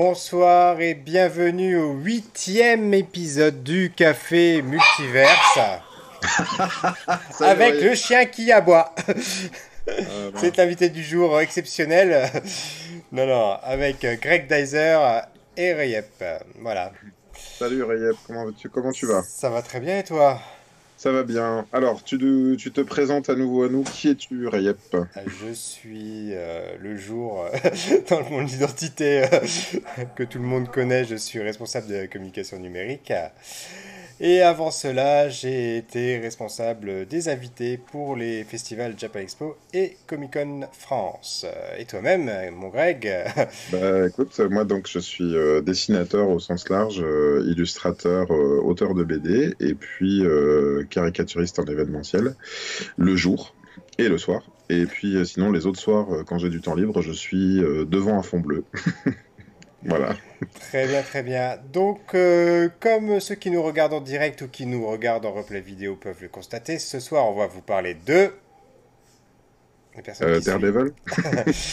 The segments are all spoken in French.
Bonsoir et bienvenue au huitième épisode du Café Multiverse. avec le chien qui aboie. Euh, C'est l'invité du jour exceptionnel. non, non, avec Greg Dyser et Rayep. Voilà. Salut Rayep, comment tu, comment tu vas? Ça va très bien et toi? Ça va bien. Alors, tu, tu, te présentes à nouveau à nous. Qui es-tu, Rayep? Je suis euh, le jour euh, dans mon identité que tout le monde connaît. Je suis responsable de la communication numérique. Et avant cela, j'ai été responsable des invités pour les festivals Japan Expo et Comic Con France. Et toi-même, mon Greg Bah écoute, moi donc je suis euh, dessinateur au sens large, euh, illustrateur, euh, auteur de BD et puis caricaturiste en événementiel le jour et le soir. Et puis sinon les autres soirs, quand j'ai du temps libre, je suis devant un fond bleu. Voilà. Très bien, très bien. Donc, euh, comme ceux qui nous regardent en direct ou qui nous regardent en replay vidéo peuvent le constater, ce soir, on va vous parler de... Euh, Daredevil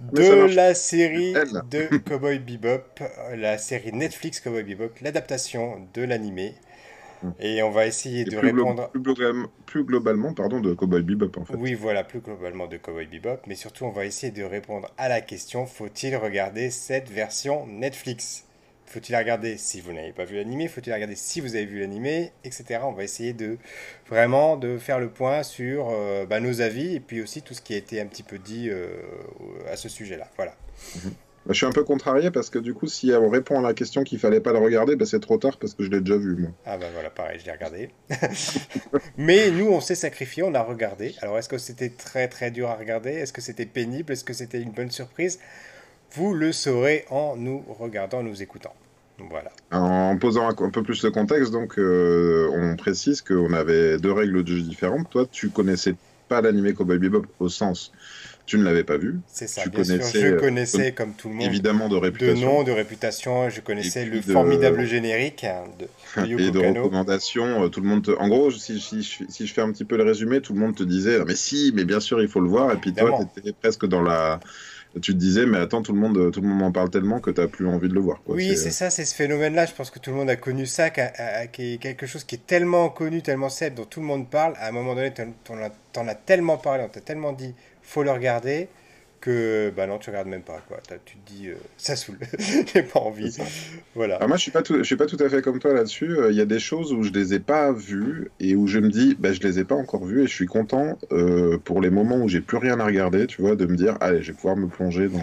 De la série de Cowboy Bebop, la série Netflix Cowboy Bebop, l'adaptation de l'animé. Et on va essayer de répondre. plus, globalement, pardon, de Cowboy Bebop en fait. Oui, voilà, plus globalement de Cowboy Bebop. Mais surtout, on va essayer de répondre à la question faut-il regarder cette version Netflix? Faut-il la regarder si vous n'avez pas vu l'animé? Faut-il la regarder si vous avez vu l'animé? Etc. On va essayer de vraiment de faire le point sur euh, bah, nos avis et puis aussi tout ce qui a été un petit peu dit euh, à ce sujet-là. Voilà. Mhm. Je suis un peu contrarié parce que du coup, si on répond à la question qu'il fallait pas le regarder, bah, c'est trop tard parce que je l'ai déjà vu, moi. Ah bah voilà, pareil, je l'ai regardé. Mais nous, on s'est sacrifié, on a regardé. Alors, est-ce que c'était très très dur à regarder? Est-ce que c'était pénible? Est-ce que c'était une bonne surprise? Vous le saurez en nous regardant, en nous écoutant. Voilà. En posant un, peu plus le contexte, donc, euh, on précise qu'on avait deux règles de jeu différentes. Toi, tu connaissais pas l'animé Cowboy Bebop au sens tu ne l'avais pas vu. C'est ça, tu bien connaissais, sûr. Je euh, connaissais, comme tout le monde, évidemment de réputation. De nom, de réputation. Je connaissais le formidable générique hein, de, Et de recommandations. Euh, tout le monde En gros, si, si, si, je fais un petit peu le résumé, tout le monde te disait Mais si, mais bien sûr, il faut le voir. Et puis toi, tu étais presque dans la tu te disais, mais attends, tout le monde, tout le monde en parle tellement que tu n'as plus envie de le voir. Oui, c'est ça, c'est ce phénomène-là. Je pense que tout le monde a connu ça, qui, est quelque chose qui est tellement connu, tellement célèbre, dont tout le monde parle. À un moment donné, tu en, as tellement parlé, on t'a tellement dit, faut le regarder que bah non tu regardes même pas quoi. Tu te dis euh, ça saoule. J'ai pas envie. Voilà. Moi je suis pas tout, je suis pas tout à fait comme toi là-dessus. Euh, il y a des choses où je les ai pas vues et où je me dis bah je les ai pas encore vues et je suis content euh, pour les moments où j'ai plus rien à regarder tu vois de me dire allez je vais pouvoir me plonger dans,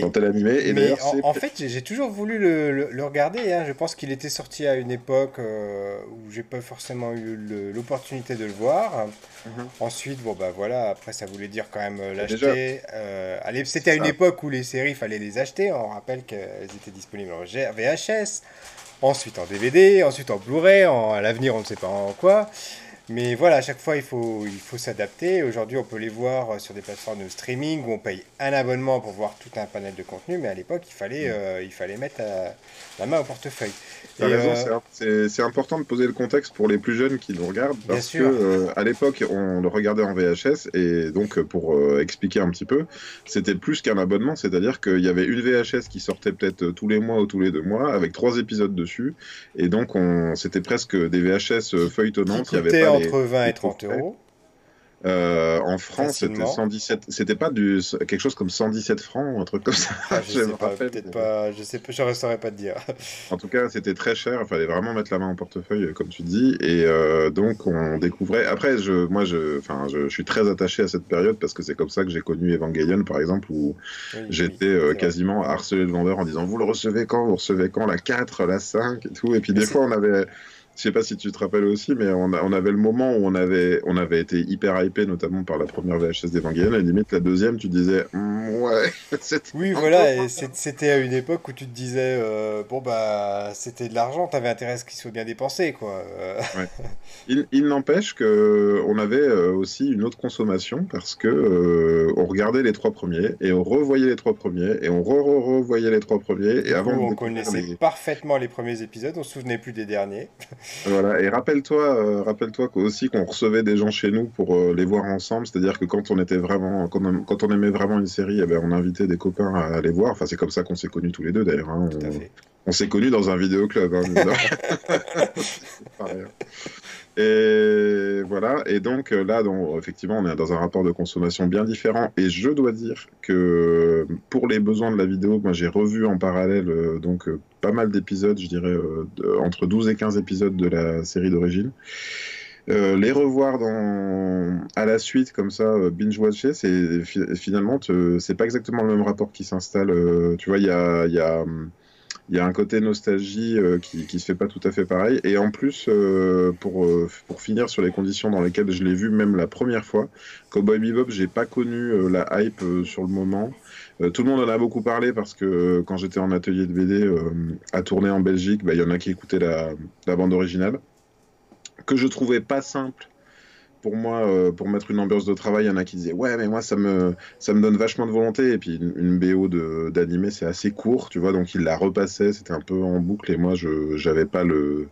dans tel animé et mais en, en, fait j'ai toujours voulu le, le, regarder hein. je pense qu'il était sorti à une époque où j'ai pas forcément eu l'opportunité de le voir mhm. ensuite bon bah voilà après ça voulait dire quand même l'acheter euh, c'était à une époque où les séries, il fallait les acheter. On rappelle qu'elles étaient disponibles en VHS, ensuite en DVD, ensuite en Blu-ray, à l'avenir, on ne sait pas en quoi. Mais voilà, à chaque fois, il faut, il faut s'adapter. Aujourd'hui, on peut les voir sur des plateformes de streaming où on paye un abonnement pour voir tout un panel de contenu. Mais à l'époque, il fallait, mm. euh, il fallait mettre euh, la main au portefeuille. Raison, euh, c'est important de poser le contexte pour les plus jeunes qui nous regardent. Parce que à l'époque, on le regardait en VHS. Et donc, pour expliquer un petit peu, c'était plus qu'un abonnement. C'est-à-dire qu'il y avait une VHS qui sortait peut-être tous les mois ou tous les deux mois avec trois épisodes dessus. Et donc, c'était presque des VHS feuilletonnantes. Il y avait entre 20 et 30 euros. Euh, en France, c'était 117. C'était pas du quelque chose comme 117 francs ou un truc comme ça. Ah, je, sais pas, peut-être pas. Je sais pas. Je saurais pas te dire. en tout cas, c'était très cher. Il fallait vraiment mettre la main au portefeuille, comme tu dis. Et euh, donc, on découvrait. Après, je, moi, je, enfin, je, suis très attaché à cette période parce que c'est comme ça que j'ai connu Evangelion, par exemple, où j'étais euh, quasiment à harceler le vendeur en disant vous le recevez quand, vous recevez quand, la 4, la 5 et tout. Et puis des fois, on avait je sais pas si tu te rappelles aussi, mais on, on, avait le moment où on avait, on avait été hyper hypé, notamment par la première VHS d'Evangelion. Et limite, la deuxième, tu disais, ouais. Oui, voilà, c'était à une époque où tu te disais, euh, bon, bah, c'était de l'argent, t'avais intérêt à ce qu'il soit bien dépensé, quoi. Il, il n'empêche qu'on avait euh, aussi une autre consommation parce que euh, on regardait les trois premiers et on revoyait les trois premiers et on re-revoyait les trois premiers. Et avant, on connaissait parfaitement les premiers épisodes, on se souvenait plus des derniers. Voilà, et rappelle-toi rappelle-toi aussi qu'on recevait des gens chez nous pour les voir ensemble, c'est-à-dire que quand on était vraiment, quand on, aimait vraiment une série, eh ben, on invitait des copains à aller voir. Enfin, c'est comme ça qu'on s'est connus tous les deux d'ailleurs. Hein. On, s'est connus dans un vidéoclub. Hein, Et voilà, et donc euh, là, effectivement, on est dans un rapport de consommation bien différent. Et je dois dire que pour les besoins de la vidéo, moi j'ai revu en parallèle euh, donc euh, pas mal d'épisodes, je dirais entre 12 et 15 épisodes de la série d'origine. les revoir à la suite comme ça, binge-watcher, c'est finalement, c'est pas exactement le même rapport qui s'installe. tu vois, il y a, y a hum, il y a un côté nostalgie euh, qui, qui se fait pas tout à fait pareil. Et en plus, euh, pour, euh, pour finir sur les conditions dans lesquelles je l'ai vu même la première fois, Cowboy Bebop, j'ai pas connu la hype sur le moment. tout le monde en a beaucoup parlé parce que quand j'étais en atelier de BD à tourner en Belgique, bah, il y en a qui écoutaient la, la bande originale que je trouvais pas simple pour moi, euh, pour mettre une ambiance de travail, il y en a qui disaient ouais, mais moi ça me ça me donne vachement de volonté. Et puis une, BO d'animé c'est assez court, tu vois, donc il la repassait, c'était un peu en boucle. Et moi, je j'avais pas le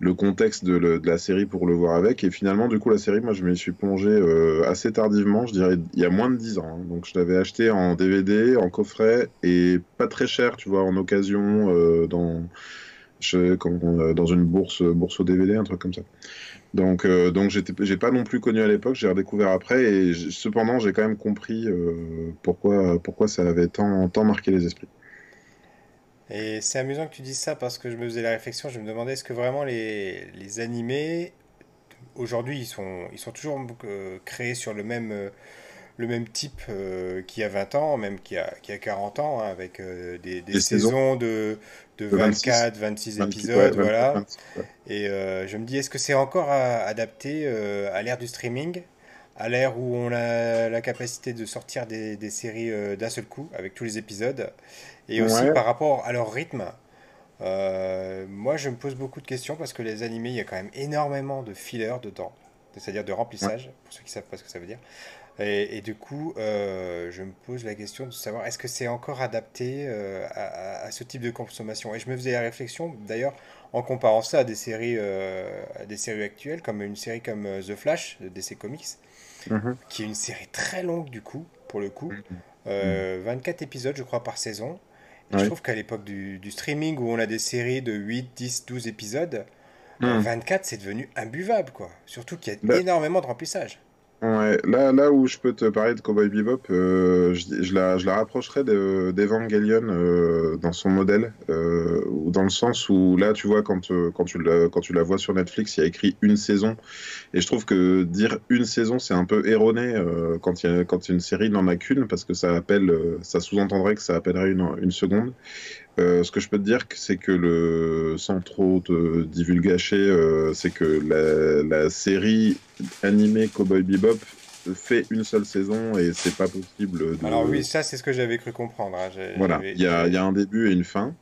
le contexte de, de, la série pour le voir avec. Et finalement, du coup, la série, moi, je m'y suis plongé euh, assez tardivement, je dirais il y a moins de 10 ans. Hein. Donc je l'avais acheté en DVD, en coffret et pas très cher, tu vois, en occasion euh, dans je, dans une bourse bourse au DVD, un truc comme ça. Donc, euh, donc j'ai pas non plus connu à l'époque, j'ai redécouvert après, et cependant j'ai quand même compris euh, pourquoi, pourquoi ça avait tant, tant marqué les esprits. Et c'est amusant que tu dises ça parce que je me faisais la réflexion, je me demandais est-ce que vraiment les, les animés, aujourd'hui, ils sont, ils sont toujours euh, créés sur le même, le même type qu'il y a 20 ans, même qu'il y a, qu'il y a 40 ans, hein, avec des, des, saisons. de de 24, 26, épisodes, voilà. Et euh, je me dis, est-ce que c'est encore adapté euh, à l'ère du streaming, à l'ère où on a la capacité de sortir des, des séries euh, d'un seul coup, avec tous les épisodes, et aussi par rapport à leur rythme? Moi, je me pose beaucoup de questions parce que les animés, il y a quand même énormément de fillers dedans, c'est-à-dire de remplissage, pour ceux qui savent pas ce que ça veut dire. Et, du coup, euh, je me pose la question de savoir est-ce que c'est encore adapté euh, à, ce type de consommation? Et je me faisais la réflexion, d'ailleurs, en comparant ça à des séries, euh, à des séries actuelles, comme une série comme The Flash de DC Comics, mhm. qui est une série très longue du coup, pour le coup, 24 mhm. épisodes, je crois, par saison. Et je trouve qu'à l'époque du, streaming, où on a des séries de 8, 10, 12 épisodes, 24, mhm. c'est devenu imbuvable, quoi. Surtout qu'il y a bah énormément de remplissage. Là, là où je peux te parler de Cowboy Bebop, euh, je, la, je la rapprocherais d'Evangelion euh, dans son modèle, euh, dans le sens où là, tu vois, quand, euh, quand, tu la, quand tu la vois sur Netflix, il y a écrit une saison. Et je trouve que dire une saison, c'est un peu erroné euh, quand, quand une série n'en a qu'une, parce que ça, ça sous-entendrait que ça appellerait une, une seconde. Euh, ce que je peux te dire, c'est que le, sans trop te divulgacher, euh, c'est que la, la, série animée Cowboy Bebop fait une seule saison et c'est pas possible. De... Alors oui, ça c'est ce que j'avais cru comprendre. Hein. Voilà, il y a, y a, un début et une fin.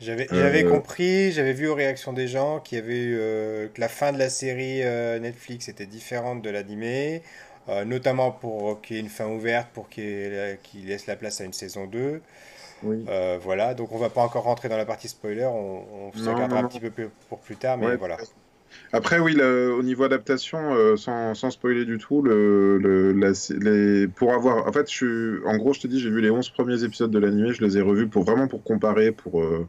J'avais euh... compris, j'avais vu aux réactions des gens qui avaient euh, que la fin de la série Netflix était différente de l'animé, notamment pour qu'il y ait une fin ouverte, pour qu'il laisse la place à une saison 2. Euh, voilà, donc on va pas encore rentrer dans la partie spoiler, on, on se regardera un petit peu pour plus tard, mais voilà. Après, oui, au niveau adaptation, euh, sans, spoiler du tout, pour avoir. En fait, en gros, je te dis, j'ai vu les 11 premiers épisodes de l'animé, je les ai revus pour vraiment pour comparer, pour, euh,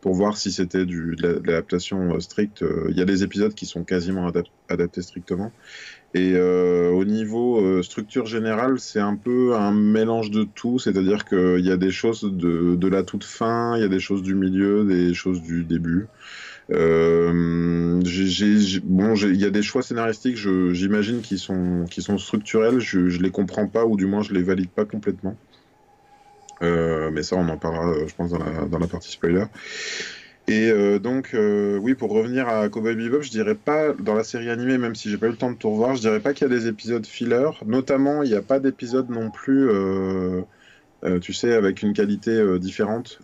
pour voir si c'était de l'adaptation stricte. Il y a des épisodes qui sont quasiment adaptés strictement. Et euh, au niveau euh, structure générale, c'est un peu un mélange de tout, c'est-à-dire qu'il y a des choses de, de, la toute fin, il y a des choses du milieu, des choses du début. Euh, bon, il y a des choix scénaristiques, j'imagine, qui sont, qui sont structurels, je, je les comprends pas, ou du moins je les valide pas complètement. Euh, mais ça, on en parlera, je pense, dans la, dans la partie spoiler. Et euh, donc, euh, oui, pour revenir à Cowboy Bebop, je dirais pas, dans la série animée, même si j'ai pas eu le temps de tout revoir, je dirais pas qu'il y a des épisodes filler. Notamment, il n'y a pas d'épisode non plus, euh, tu sais, avec une qualité différente.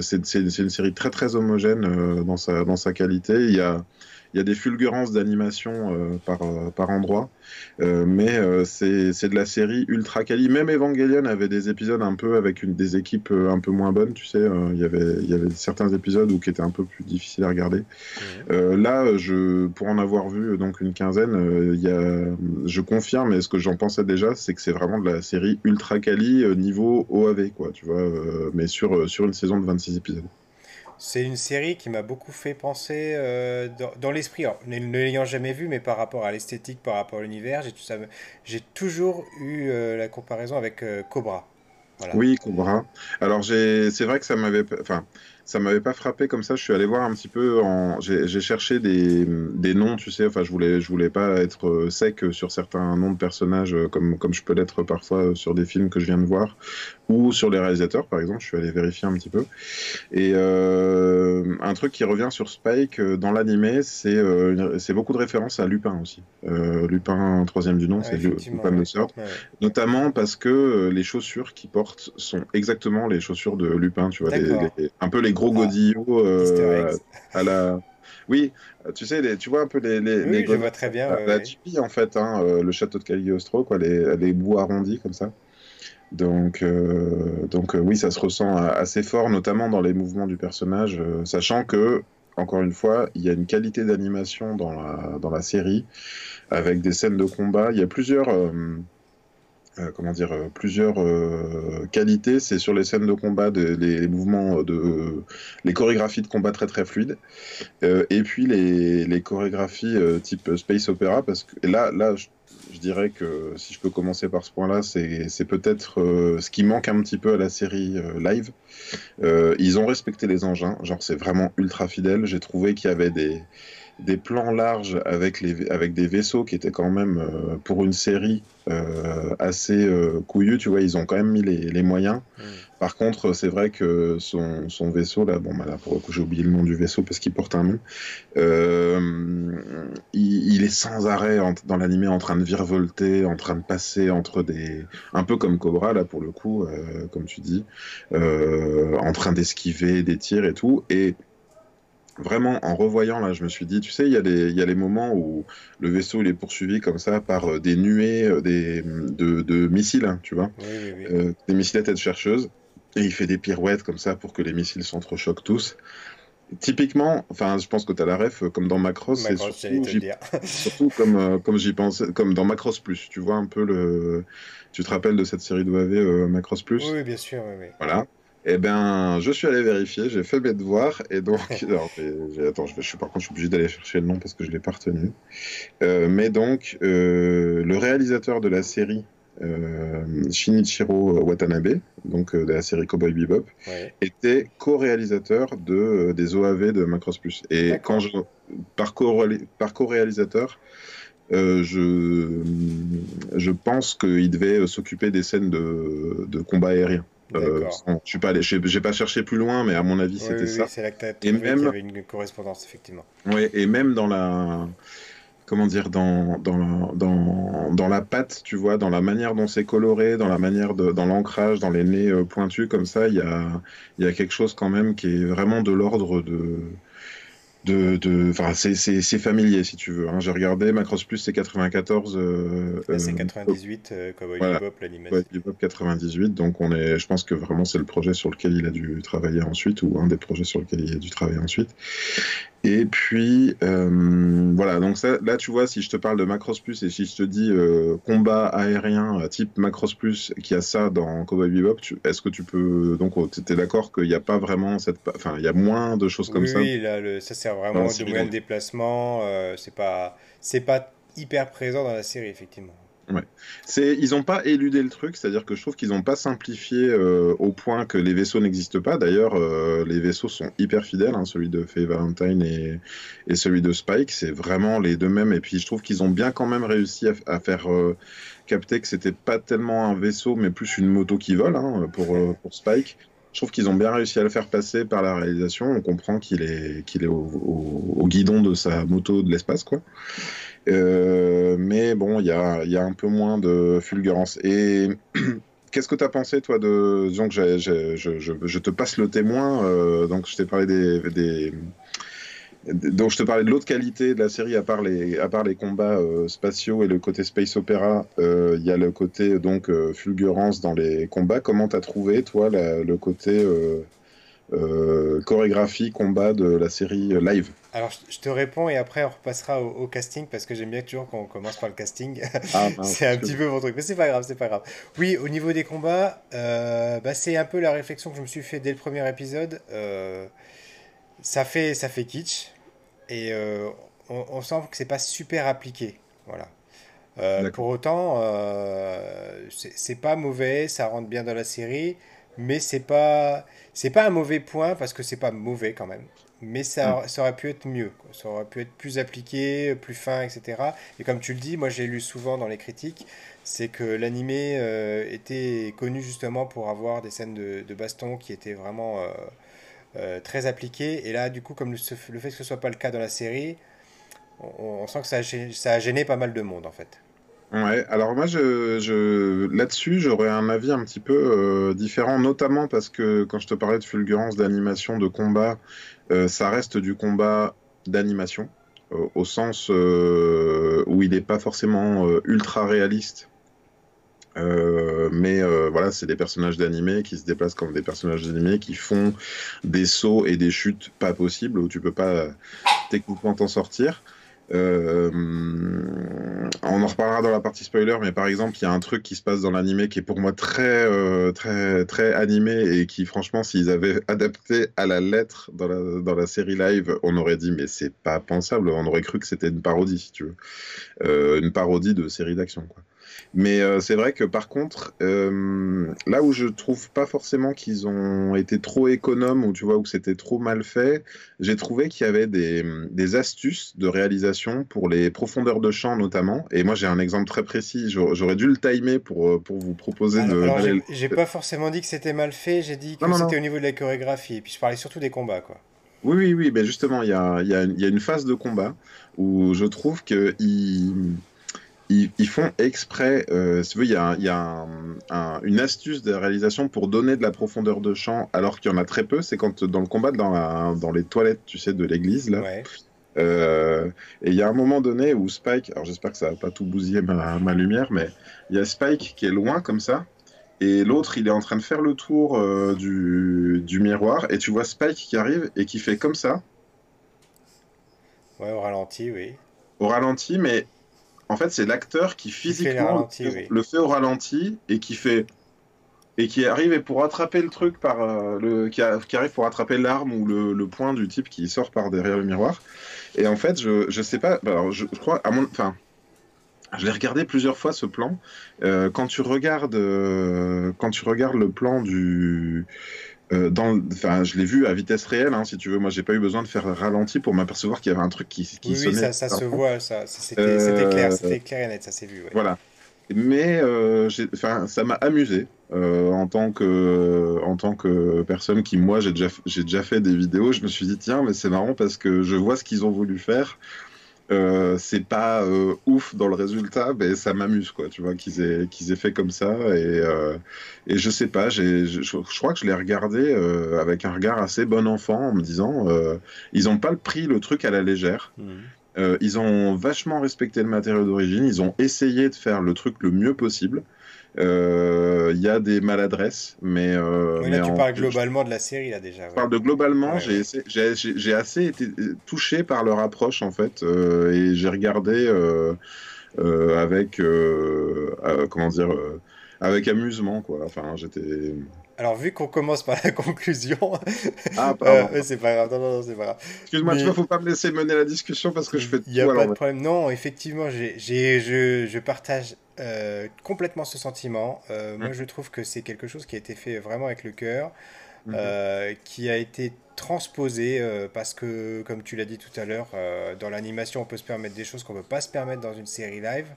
c'est une série très très homogène dans, sa, dans sa qualité. Il y a, il y a des fulgurances d'animation par, par endroit. mais c'est de la série ultra quali. Même Evangelion avait des épisodes un peu avec une, des équipes un peu moins bonnes, tu sais. Il y avait, il y avait certains épisodes où, qui étaient un peu plus difficiles à regarder. là, je, pour en avoir vu donc une quinzaine, il y a, je confirme, et ce que j'en pensais déjà, c'est que c'est vraiment de la série ultra quali niveau OAV, quoi, tu vois, mais sur, sur une saison de 26 épisodes. C'est une série qui m'a beaucoup fait penser euh, dans, l'esprit, ne l'ayant jamais vu, mais par rapport à l'esthétique, par rapport à l'univers, j'ai toujours eu euh, la comparaison avec euh, Cobra. Oui, Cobra. Alors c'est vrai que ça m'avait, enfin, ça m'avait pas frappé comme ça. Je suis allé voir un petit peu. J'ai cherché des, des, noms, tu sais. Enfin, je voulais, je voulais pas être sec sur certains noms de personnages, comme, comme je peux l'être parfois sur des films que je viens de voir, ou sur les réalisateurs, par exemple. Je suis allé vérifier un petit peu. Et euh, un truc qui revient sur Spike dans l'animé, c'est c'est beaucoup de références à Lupin aussi. Lupin, troisième du nom, c'est Lupin de Sort. Notamment parce que les chaussures qu'il porte sont exactement les chaussures de Lupin, tu vois, un peu les gros ah. godillots euh, à la. Oui, tu sais, les, tu vois un peu les. les, oui, je vois très bien. La, la en fait, hein, euh, le château de Cagliostro, quoi, les, les bouts arrondis comme ça. Donc, euh, donc oui, ça se ressent assez fort, notamment dans les mouvements du personnage, sachant que, encore une fois, il y a une qualité d'animation dans la, dans la série, avec des scènes de combat. Il y a plusieurs. Euh, comment dire, euh, plusieurs euh, qualités. C'est sur les scènes de combat, les, mouvements, de, les chorégraphies de combat très très fluides, et puis les, les chorégraphies type space opéra, parce que là, là, dirais que si je peux commencer par ce point-là, c'est peut-être ce qui manque un petit peu à la série live. ils ont respecté les engins, genre c'est vraiment ultra fidèle. J'ai trouvé qu'il y avait des des plans larges avec, les, avec des vaisseaux qui étaient quand même, euh, pour une série, euh, assez euh, couillus, tu vois, ils ont quand même mis les, les moyens. Mm. Par contre, c'est vrai que son, son, vaisseau, là, bon, bah là, pour le coup, j'ai oublié le nom du vaisseau parce qu'il porte un nom, il, il, est sans arrêt dans l'animé en train de virevolter, en train de passer entre des... Un peu comme Cobra, là, pour le coup, comme tu dis, en train d'esquiver des tirs et tout, et vraiment, en revoyant, là, je me suis dit, tu sais, il y, a des, y a les moments où le vaisseau il est poursuivi comme ça par euh, des nuées euh, des, de, de, missiles, hein, tu vois, euh, des missiles à tête chercheuse, et il fait des pirouettes comme ça pour que les missiles s'entrechoquent tous. Typiquement, enfin, je pense que tu as la ref, comme dans Macross, c'est surtout, surtout, comme, comme j'y pensais, comme dans Macross Plus, tu vois un peu le. Tu te rappelles de cette série d'OAV Macross Plus? Oui, bien sûr, oui, oui. Voilà. Eh bien, je suis allé vérifier, j'ai fait mes devoirs, et donc, attends, je, suis, par contre, je suis obligé d'aller chercher le nom parce que je ne l'ai pas retenu. Euh, mais donc, euh, le réalisateur de la série, euh, Shinichiro Watanabe, donc de la série Cowboy Bebop, était co-réalisateur de, des OAV de Macross Plus. Et quand je, par co-réalisateur, je, je pense qu'il devait s'occuper des scènes de, de combat aérien. Euh, je suis pas allé, j'ai pas cherché plus loin, mais à mon avis, c'était ça. c'est là que et même, y avait une correspondance, effectivement. Oui, et même dans la, comment dire, dans, dans, dans, dans la patte, tu vois, dans la manière dont c'est coloré, dans la manière de, dans l'ancrage, dans les nez euh, pointus, comme ça, il y a, y a quelque chose quand même qui est vraiment de l'ordre de de, de enfin c'est familier si tu veux. Hein. J'ai regardé Macross Plus c'est 94. Euh, c'est 98 euh, Cowboy voilà. Bebop l'animation. Bebop 98 donc on est, je pense que vraiment c'est le projet sur lequel il a dû travailler ensuite ou un des projets sur lequel il a dû travailler ensuite. Et puis, euh, voilà, donc ça, là, tu vois, si je te parle de Macross Plus et si je te dis euh, combat aérien euh, type Macross Plus qui a ça dans Cowboy Bebop, est-ce que tu peux. Donc, oh, tu es d'accord qu'il n'y a pas vraiment cette. Enfin, il y a moins de choses comme ça? Oui, là, le, ça sert vraiment de moyen de déplacement. c'est pas, pas hyper présent dans la série, effectivement. Ouais. C'est, ils n'ont pas éludé le truc, c'est-à-dire que je trouve qu'ils n'ont pas simplifié euh, au point que les vaisseaux n'existent pas. D'ailleurs, euh, les vaisseaux sont hyper fidèles, hein, celui de Faye Valentine et, celui de Spike, c'est vraiment les deux mêmes. Et puis je trouve qu'ils ont bien quand même réussi à, faire euh, capter que c'était pas tellement un vaisseau, mais plus une moto qui vole hein, pour, pour Spike. Je trouve qu'ils ont bien réussi à le faire passer par la réalisation. On comprend qu'il est, qu'il est au, au, guidon de sa moto de l'espace, quoi. Euh, mais bon, il y a, un peu moins de fulgurance. Et qu'est-ce que tu as pensé, toi, de. Que je, te passe le témoin. Euh, donc, je t'ai parlé des, donc je te parlais de l'autre qualité de la série, à part les, à part les combats euh, spatiaux et le côté space opéra, il y a le côté donc fulgurance dans les combats. Comment t'as trouvé toi le côté chorégraphie combat de la série live alors, je te réponds et après on repassera au, casting parce que j'aime bien toujours qu'on commence par le casting. Ah, c'est un petit peu mon truc, mais c'est pas grave, c'est pas grave. Oui, au niveau des combats, euh, bah, c'est un peu la réflexion que je me suis fait dès le premier épisode. Euh, ça fait, ça fait kitsch et euh, on, sent que c'est pas super appliqué, voilà. pour autant, c'est pas mauvais, ça rentre bien dans la série, mais c'est pas, c'est pas un mauvais point parce que c'est pas mauvais quand même mais ça, mm. ça, aurait pu être mieux, ça aurait pu être plus appliqué, plus fin, etc. Et comme tu le dis, moi j'ai lu souvent dans les critiques, c'est que l'animé euh, était connu justement pour avoir des scènes de, baston qui étaient vraiment euh, euh, très appliquées. Et là, du coup, comme le, fait que ce soit pas le cas dans la série, on, sent que ça a, ça a gêné pas mal de monde en fait. Ouais, alors moi, je, je... là-dessus, j'aurais un avis un petit peu différent, notamment parce que quand je te parlais de fulgurance, d'animation, de combat, euh, ça reste du combat d'animation, euh, au sens euh, où il n'est pas forcément ultra réaliste. mais voilà, c'est des personnages d'animé qui se déplacent comme des personnages d'animé qui font des sauts et des chutes pas possibles où tu peux pas techniquement t'en sortir. Euh, on en reparlera dans la partie spoiler, mais par exemple, il y a un truc qui se passe dans l'animé qui est pour moi très, euh, très, très animé et qui, franchement, s'ils avaient adapté à la lettre dans la, série live, on aurait dit, mais c'est pas pensable, on aurait cru que c'était une parodie, si tu veux. Euh, une parodie de série d'action, quoi. Mais euh, c'est vrai que par contre, euh, là où je trouve pas forcément qu'ils ont été trop économes ou tu vois où c'était trop mal fait, j'ai trouvé qu'il y avait des, des, astuces de réalisation pour les profondeurs de champ notamment. Et moi j'ai un exemple très précis. J'aurais dû le timer pour euh, pour vous proposer de. Alors j'ai pas forcément dit que c'était mal fait. J'ai dit que c'était au niveau de la chorégraphie. Et puis je parlais surtout des combats quoi. Oui, oui, oui. Ben justement, il y a, y, a, y a, une phase de combat où je trouve que il ils, font exprès, euh, si veux, il y a, y a une astuce de réalisation pour donner de la profondeur de champ alors qu'il y en a très peu. C'est quand dans le combat dans, dans les toilettes, tu sais, de l'église, là. Euh, et il y a un moment donné où Spike, alors j'espère que ça va pas tout bousiller ma, ma lumière, mais il y a Spike qui est loin comme ça, et l'autre il est en train de faire le tour euh, du, du, miroir, et tu vois Spike qui arrive et qui fait comme ça. Ouais, au ralenti, oui. Au ralenti, mais en fait, c'est l'acteur qui physiquement le fait au ralenti et qui fait et qui arrive pour attraper le truc par euh, le qui, arrive pour attraper l'arme ou le, le, point du type qui sort par derrière le miroir. Et en fait, je je sais pas. Alors, je, crois à mon enfin. Je l'ai regardé plusieurs fois ce plan. Euh, quand tu regardes, euh, quand tu regardes le plan du, euh, dans, je l'ai vu à vitesse réelle, hein, si tu veux. Moi, j'ai pas eu besoin de faire ralenti pour m'apercevoir qu'il y avait un truc qui, qui oui, Oui, ça, ça se voit, ça, c'était clair, c'était clair et net, ça s'est vu. Voilà. Mais euh, ça m'a amusé euh, en tant que en tant que personne qui, moi, j'ai déjà j'ai déjà fait des vidéos. Je me suis dit tiens, mais c'est marrant parce que je vois ce qu'ils ont voulu faire. Euh, c'est pas euh, ouf dans le résultat, mais ça m'amuse, quoi, tu vois, qu'ils aient, qu'ils aient fait comme ça. Et, euh, et je sais pas, j'ai, je, je, crois que je l'ai regardé avec un regard assez bon enfant en me disant, ils ont pas pris le truc à la légère. Mmh. ils ont vachement respecté le matériau d'origine, ils ont essayé de faire le truc le mieux possible. Il euh, y a des maladresses, mais. Euh, là, tu parles globalement de la série, là, déjà. Je parle de globalement, j'ai assez été touché par leur approche, en fait, euh, et j'ai regardé avec. comment dire Avec amusement, quoi. Enfin, j'étais. Alors, vu qu'on commence par la conclusion. Ah, pardon. c'est pas grave, non, non, c'est pas grave. Excuse-moi, tu vois, faut pas me laisser mener la discussion parce que je fais. Il n'y a pas de problème. Non, effectivement, j'ai, je, je partage euh, complètement ce sentiment. Euh, moi, mm. je trouve que c'est quelque chose qui a été fait vraiment avec le cœur, mm-hmm. euh, qui a été transposé parce que, comme tu l'as dit tout à l'heure, dans l'animation, on peut se permettre des choses qu'on ne peut pas se permettre dans une série live.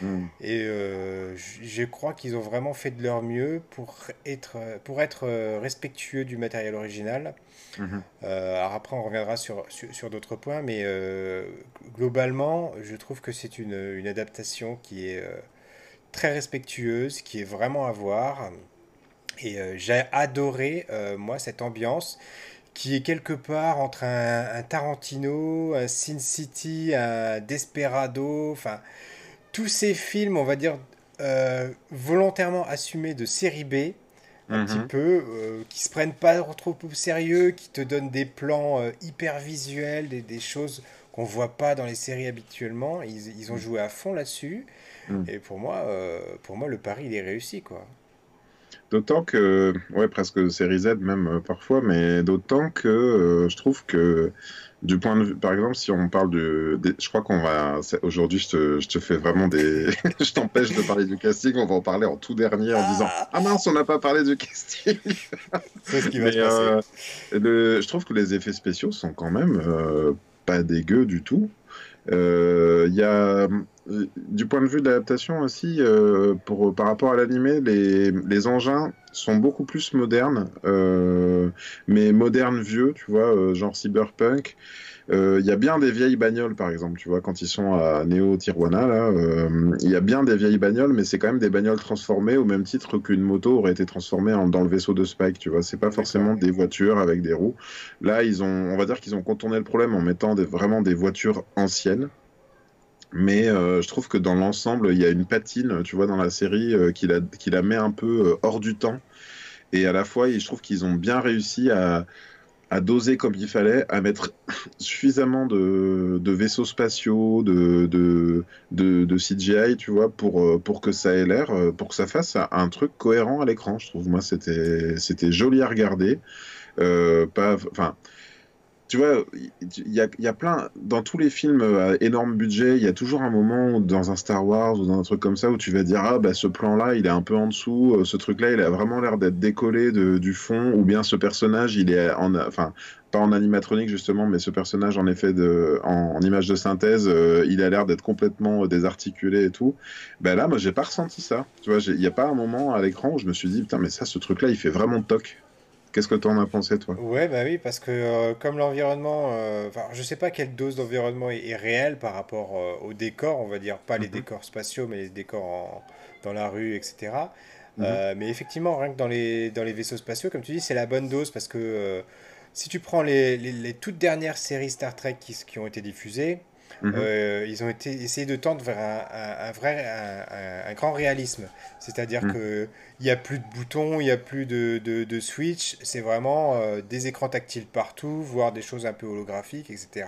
Mm. Et je crois qu'ils ont vraiment fait de leur mieux pour être, pour être respectueux du matériel original. Mm-hmm. alors après, on reviendra sur, sur, sur d'autres points, mais globalement, je trouve que c'est une, une, adaptation qui est très respectueuse, qui est vraiment à voir. Et euh, j'ai adoré, euh, moi, cette ambiance qui est quelque part entre un, Tarantino, un Sin City, un Desperado, enfin tous ces films, on va dire, euh, volontairement assumés de série B, un petit mhm. peu, qui se prennent pas trop au sérieux, qui te donnent des plans hyper visuels, des, des choses qu'on voit pas dans les séries habituellement. Ils, ils ont mhm. joué à fond là-dessus. Mhm. Et pour moi, pour moi, le pari, il est réussi, quoi. D'autant que, ouais, presque série Z même euh, parfois, mais d'autant que euh, je trouve que du point de vue, par exemple, si on parle de, je crois qu'on va, aujourd'hui, je te, je te, fais vraiment des, je t'empêche de parler du casting, on va en parler en tout dernier en disant, ah, ah mince, on n'a pas parlé du casting. C'est ce qui va se passer. Euh, je trouve que les effets spéciaux sont quand même pas dégueux du tout. Il y a euh, du point de vue de l'adaptation aussi, euh, pour, par rapport à l'animé, les, les, engins sont beaucoup plus modernes, euh, mais modernes vieux, tu vois, genre cyberpunk. Il y a bien des vieilles bagnoles, par exemple, tu vois, quand ils sont à Neo Tijuana, là, il y a bien des vieilles bagnoles, mais c'est quand même des bagnoles transformées au même titre qu'une moto aurait été transformée dans le vaisseau de Spike, tu vois. C'est pas forcément des voitures avec des roues. Là, ils ont, on va dire qu'ils ont contourné le problème en mettant des, vraiment des voitures anciennes mais euh, je trouve que dans l'ensemble, il y a une patine, tu vois, dans la série euh, qui, la, qui, la, met un peu euh, hors du temps. Et à la fois, je trouve qu'ils ont bien réussi à, à, doser comme il fallait, à mettre suffisamment de, vaisseaux spatiaux, de, de, de, CGI, tu vois, pour, pour que ça ait l'air, pour que ça fasse un truc cohérent à l'écran. Je trouve, moi, c'était joli à regarder. enfin tu vois, il y a, plein, dans tous les films à énorme budget, il y a toujours un moment dans un Star Wars ou dans un truc comme ça où tu vas dire ah bah ce plan-là il est un peu en dessous, euh, ce truc-là il a vraiment l'air d'être décollé de, du fond, ou bien ce personnage il est en, enfin pas en animatronique justement, mais ce personnage en effet de, en, image de synthèse, euh, il a l'air d'être complètement désarticulé et tout. Ben là, moi j'ai pas ressenti ça. Tu vois, il n'y a pas un moment à l'écran où je me suis dit putain mais ça ce truc-là il fait vraiment toc. Qu'est-ce que tu en as pensé, toi? Ouais, bah oui, parce que euh, comme l'environnement, euh, enfin, je sais pas quelle dose d'environnement est, réelle par rapport euh, au décor, on va dire, pas les mhm. décors spatiaux, mais les décors dans la rue, etc. Mhm. mais effectivement, rien que dans les, dans les vaisseaux spatiaux, comme tu dis, c'est la bonne dose parce que si tu prends les, les, toutes dernières séries Star Trek qui, qui ont été diffusées, Mhm. Euh, ils ont été, essayé de tendre vers un, vrai, un, grand réalisme. C'est-à-dire mhm. qu'il n'y a plus de boutons, il n'y a plus de, de, switch. C'est vraiment euh, des écrans tactiles partout, voire des choses un peu holographiques, etc.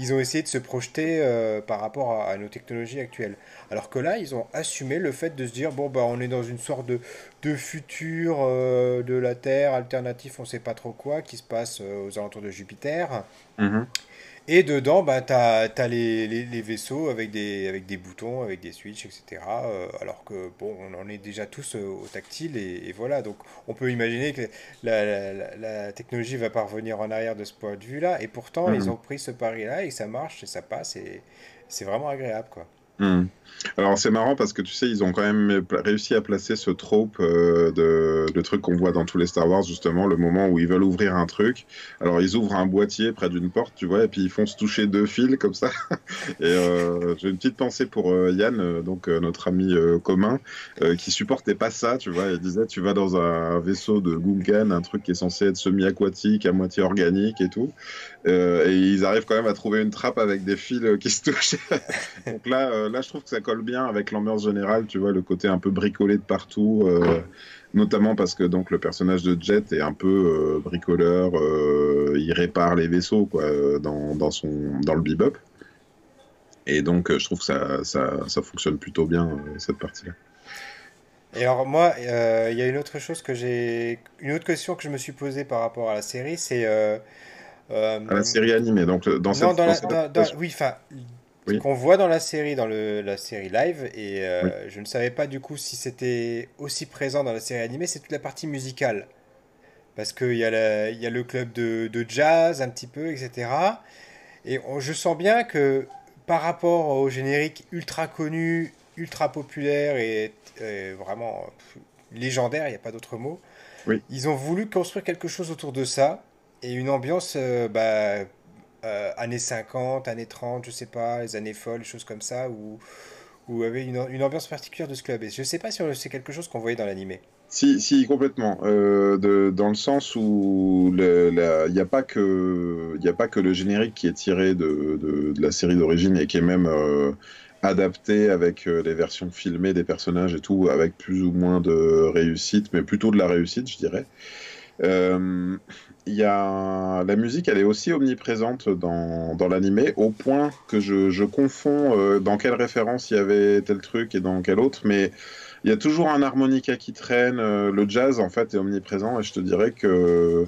Ils ont essayé de se projeter euh, par rapport à, nos technologies actuelles. Alors que là, ils ont assumé le fait de se dire bon, bah, on est dans une sorte de, de futur de la Terre alternatif, on ne sait pas trop quoi, qui se passe aux alentours de Jupiter. Mhm. Et dedans, bah, tu as, les, les, vaisseaux avec des, avec des boutons, avec des switches, etc. Euh, alors que, bon, on en est déjà tous euh, au tactile et, voilà. Donc, on peut imaginer que la, la, technologie va parvenir en arrière de ce point de vue-là. Et pourtant, ils mhm. ont pris ce pari-là et ça marche et ça passe et c'est vraiment agréable, quoi. Mhm. Alors c'est marrant parce que tu sais, ils ont quand même réussi à placer ce trope euh, de le truc qu'on voit dans tous les Star Wars justement, le moment où ils veulent ouvrir un truc. Alors ils ouvrent un boîtier près d'une porte, tu vois, et puis ils font se toucher deux fils comme ça. et euh, j'ai une petite pensée pour euh, Yann, donc notre ami commun, qui supportait pas ça, tu vois. Il disait, tu vas dans un vaisseau de Gungan, un truc qui est censé être semi-aquatique, à moitié organique et tout, et ils arrivent quand même à trouver une trappe avec des fils qui se touchent. donc là, là, je trouve que ça colle bien avec l'ambiance générale, tu vois, le côté un peu bricolé de partout, euh, notamment parce que donc le personnage de Jet est un peu euh, bricoleur, euh, il répare les vaisseaux quoi, dans, dans, son, dans le bebop. Et donc je trouve que ça, ça, ça fonctionne plutôt bien cette partie-là. Et alors moi, il y a une autre chose que j'ai, une autre question que je me suis posée par rapport à la série, c'est à la série animée, donc dans cette, dans oui, enfin qu'on voit dans la série, dans le, la série live, et euh, je ne savais pas du coup si c'était aussi présent dans la série animée, c'est toute la partie musicale. Parce qu'il y, a y a le club de, de, jazz un petit peu, etc. Et je sens bien que par rapport au générique ultra connu, ultra populaire et, vraiment légendaire, il n'y a pas d'autre mot, ils ont voulu construire quelque chose autour de ça et une ambiance euh, bah, euh, années 50, années 30, je sais pas, les années folles, choses comme ça, où, ou avait une, une ambiance particulière de ce club. Et je sais pas si c'est quelque chose qu'on voyait dans l'animé. Si, si, complètement. Euh, de, dans le sens où il n'y a, pas que, y a pas que le générique qui est tiré de, de, la série d'origine et qui est même adapté avec les versions filmées des personnages et tout, avec plus ou moins de réussite, mais plutôt de la réussite, je dirais. Euh, y a... La musique, elle est aussi omniprésente dans, dans l'animé, au point que je, je confonds euh, dans quelle référence il y avait tel truc et dans quel autre, mais il y a toujours un harmonica qui traîne. Euh, le jazz, en fait, est omniprésent, et je te dirais que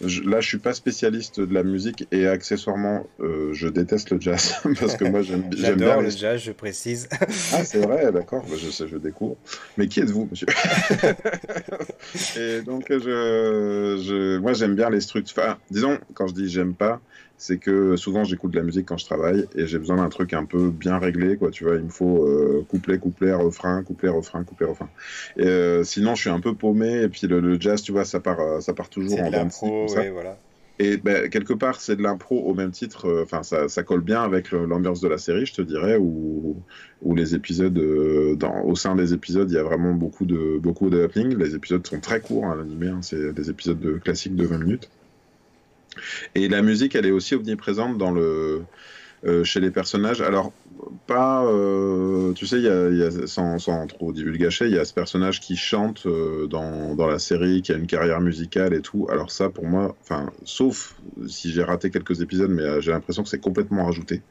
là, je suis pas spécialiste de la musique et accessoirement, euh, je déteste le jazz parce que moi j'aime bien le jazz, je précise. ah, c'est vrai, d'accord. Bah, je sais, je découvre. Mais qui êtes-vous, monsieur Et donc, je, je... moi j'aime bien les structures. Enfin, disons, quand je dis j'aime pas, c'est que souvent j'écoute de la musique quand je travaille et j'ai besoin d'un truc un peu bien réglé, quoi. Tu vois, il me faut euh, couplet, couplet, refrain, couplet, refrain, couplet, refrain. Et euh, sinon, je suis un peu paumé. Et puis le, jazz, tu vois, ça part, euh, ça part toujours en l'impro, ouais, voilà. Et ben, quelque part, c'est de l'impro au même titre. Euh, enfin, ça, ça, colle bien avec l'ambiance de la série, je te dirais, où, où les épisodes, dans, au sein des épisodes, il y a vraiment beaucoup de beaucoup de happening. Les épisodes sont très courts à l'animé. Hein, c'est des épisodes de, classiques de 20 minutes. Et la musique, elle est aussi omniprésente dans le, euh, chez les personnages. Alors, pas. Euh, tu sais, sans, trop divulgacher, il y a ce personnage qui chante euh, dans, dans, la série, qui a une carrière musicale et tout. Alors, ça, pour moi, sauf si j'ai raté quelques épisodes, mais j'ai l'impression que c'est complètement rajouté.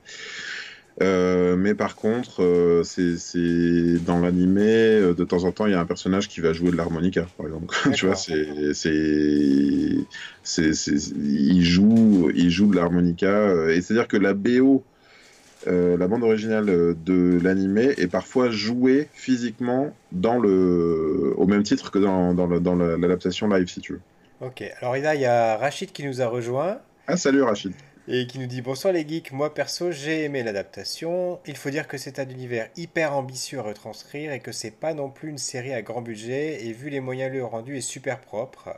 Euh, mais par contre, euh, c'est dans l'animé, euh, de temps en temps, il y a un personnage qui va jouer de l'harmonica, par exemple. tu vois, c'est, c'est, il joue, il joue de l'harmonica, et c'est-à-dire que la BO, euh, la bande originale de l'animé est parfois jouée physiquement dans le, au même titre que dans, dans l'adaptation live, si tu veux. Ok, alors là, il y a Rachid qui nous a rejoint. Ah, salut Rachid et qui nous dit bonsoir les geeks, moi perso j'ai aimé l'adaptation. Il faut dire que c'est un univers hyper ambitieux à retranscrire et que c'est pas non plus une série à grand budget et vu les moyens le rendu est super propre.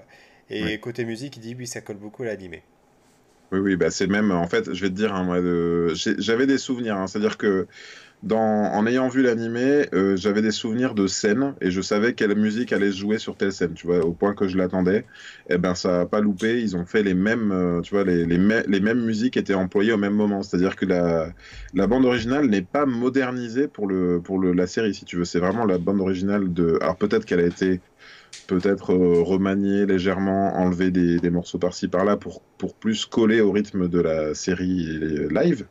Et côté musique, il dit oui ça colle beaucoup à l'animé. Oui oui bah c'est même en fait je vais te dire hein, moi de... j'avais des souvenirs, hein, c'est-à-dire que dans, en ayant vu l'animé, euh, j'avais des souvenirs de scènes et je savais quelle musique allait se jouer sur telle scène, tu vois, au point que je l'attendais. Et eh ben ça n'a pas loupé, ils ont fait les mêmes, euh, tu vois, les, mêmes musiques étaient employées au même moment. C'est-à-dire que la, bande originale n'est pas modernisée pour, le, pour la série, si tu veux. C'est vraiment la bande originale de. Alors peut-être qu'elle a été peut-être euh, remaniée légèrement, enlever des, morceaux par-ci par-là pour, pour plus coller au rythme de la série live.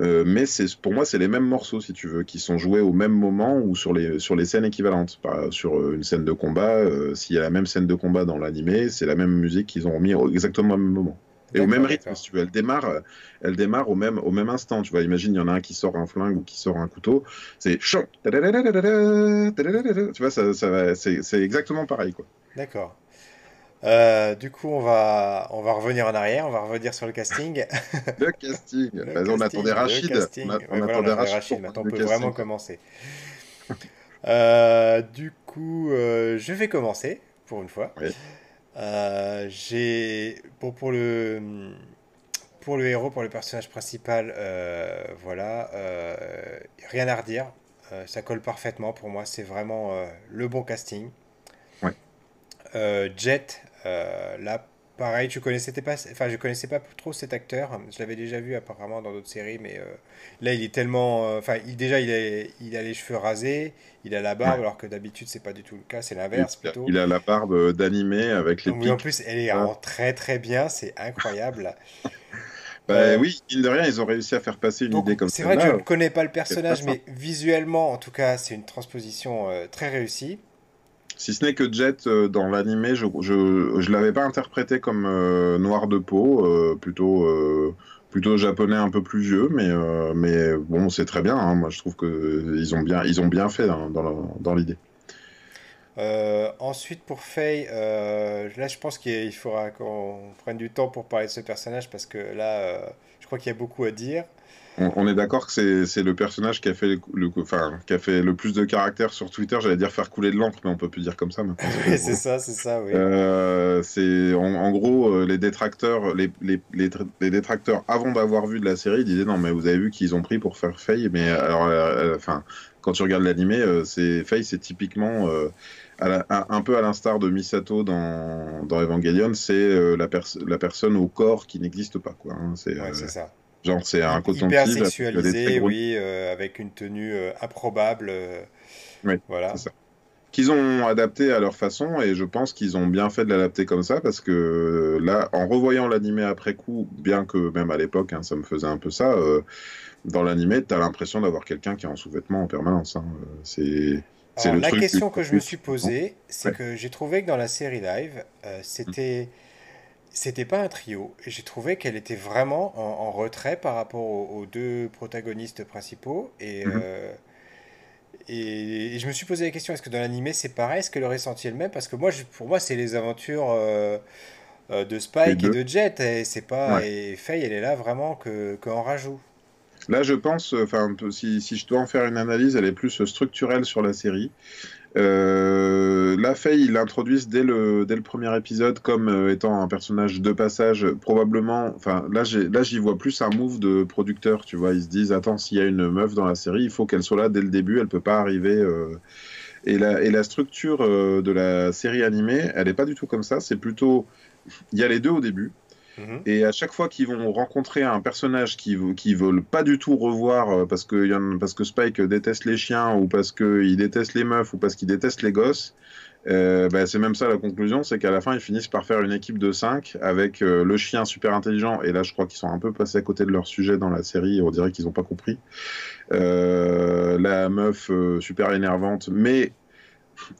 Euh, mais c'est pour moi c'est les mêmes morceaux si tu veux qui sont joués au même moment ou sur les sur les scènes équivalentes sur euh, une scène de combat euh, s'il y a la même scène de combat dans l'animé c'est la même musique qu'ils ont remis exactement au même moment et au même rythme si tu veux elle démarre elle démarre au même au même instant tu vois imagine il y en a un qui sort un flingue ou qui sort un couteau c'est tu vois ça, ça c'est exactement pareil quoi d'accord euh, du coup, on va, on va revenir en arrière, on va revenir sur le casting. le casting. le on attendait Rachid. On, on, attendait Rachid. Maintenant, on peut vraiment commencer. euh, du coup, euh, je vais commencer pour une fois. Oui. Euh, j'ai pour, pour le pour le héros, pour le personnage principal, euh, voilà, rien à redire. ça colle parfaitement pour moi. C'est vraiment le bon casting. Jet, euh, là, pareil, tu connaissais pas, enfin, je connaissais pas trop cet acteur. Je l'avais déjà vu apparemment dans d'autres séries, mais euh, là, il est tellement, euh, enfin, il déjà, il, est, il a les cheveux rasés, il a la barbe, alors que d'habitude, c'est pas du tout le cas, c'est l'inverse plutôt. Il a la barbe d'animé avec les. Oui, en plus, elle est en très très bien, c'est incroyable. Bah oui, mine de rien, ils ont réussi à faire passer une idée comme ça. C'est vrai que je ne connais pas le personnage, mais visuellement, en tout cas, c'est une transposition très réussie. Si ce n'est que Jet, euh, dans l'animé, je je l'avais pas interprété comme euh, noir de peau, euh, plutôt, plutôt japonais un peu plus vieux, mais, mais bon, c'est très bien. Hein. Moi, je trouve qu'ils ont, bien, ils ont bien fait hein, dans, dans l'idée. ensuite, pour Faye, là, je pense qu'il faudra qu'on prenne du temps pour parler de ce personnage parce que là, je crois qu'il y a beaucoup à dire on, est d'accord que c'est le personnage qui a, fait le, enfin, qui a fait le plus de caractère sur Twitter. J'allais dire faire couler de l'encre, mais on peut plus dire comme ça maintenant. c'est ça, c'est ça, oui. Euh, c'est en, gros euh, les détracteurs, les, les, les, détracteurs avant d'avoir vu de la série disaient non mais vous avez vu qu'ils ont pris pour faire Faye, mais alors, euh, enfin quand tu regardes l'animé, c'est Faye, c'est typiquement un peu à l'instar de Misato dans, dans Evangelion, c'est la, la personne au corps qui n'existe pas, quoi. Hein. c'est ça. Genre, c'est un coton Hyper sexualisé, oui, avec une tenue improbable. oui, voilà. c'est ça qu'ils ont adapté à leur façon et je pense qu'ils ont bien fait de l'adapter comme ça parce que là, en revoyant l'animé après coup, bien que même à l'époque, hein, ça me faisait un peu ça, euh, dans l'animé, tu as l'impression d'avoir quelqu'un qui est en sous-vêtements en permanence. Hein. C'est. la question que je me suis posée, c'est que j'ai trouvé que dans la série live, euh, c'était c'était pas un trio. Et j'ai trouvé qu'elle était vraiment en, retrait par rapport aux, deux protagonistes principaux. Et, mhm. euh, et, je me suis posé la question, est-ce que dans l'animé c'est pareil? Est-ce que le ressenti est le même? Parce que moi, pour moi, c'est les aventures euh, euh, de Spike et de Jet. Et c'est pas. Et Faye, elle est là vraiment que, qu'en rajout. Là, je pense, enfin, si, si, je dois en faire une analyse, elle est plus structurelle sur la série. Euh, la Faye, ils l'introduisent dès le, dès le premier épisode comme euh, étant un personnage de passage, probablement. Enfin, là, j'y vois plus un move de producteur, tu vois. Ils se disent, attends, s'il y a une meuf dans la série, il faut qu'elle soit là dès le début, elle peut pas arriver. Euh. Et, la, et la structure de la série animée, elle est pas du tout comme ça. C'est plutôt. Il y a les deux au début. Mhm. Et à chaque fois qu'ils vont rencontrer un personnage qui qui veulent pas du tout revoir euh, parce que parce que Spike déteste les chiens ou parce qu'il déteste les meufs ou parce qu'il déteste les gosses, euh, bah, c'est même ça la conclusion, c'est qu'à la fin ils finissent par faire une équipe de 5 avec euh, le chien super intelligent et là je crois qu'ils sont un peu passés à côté de leur sujet dans la série, on dirait qu'ils n'ont pas compris. la meuf super énervante mais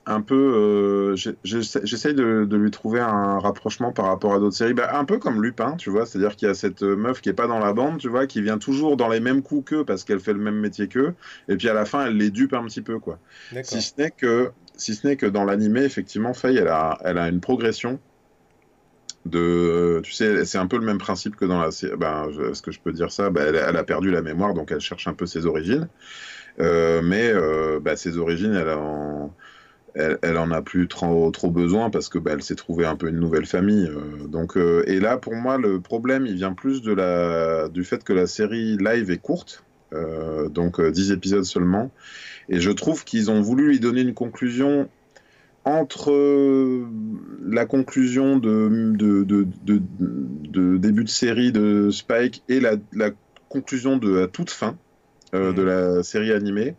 un peu. Euh, J'essaye de, lui trouver un rapprochement par rapport à d'autres séries. Bah, un peu comme Lupin, tu vois. C'est-à-dire qu'il y a cette meuf qui est pas dans la bande, tu vois, qui vient toujours dans les mêmes coups qu'eux parce qu'elle fait le même métier qu'eux. Et puis à la fin, elle les dupe un petit peu, quoi. Si ce n'est que, si ce n'est que dans l'animé, effectivement, Faye, elle a, elle a une progression. De, tu sais, c'est un peu le même principe que dans la série. Ben, Est-ce que je peux dire ça? Ben, elle, elle, a perdu la mémoire, donc elle cherche un peu ses origines. Euh, mais euh, ben, ses origines, elle a en elle, elle, en a plus trop, trop besoin parce que bah, elle s'est trouvée un peu une nouvelle famille. Euh, donc, euh, et là, pour moi, le problème, il vient plus de la, du fait que la série live est courte, euh, donc 10 épisodes seulement. Et je trouve qu'ils ont voulu lui donner une conclusion entre la conclusion de, de, de, de, début de série de Spike et la, la conclusion de la toute fin de mmh. la série animée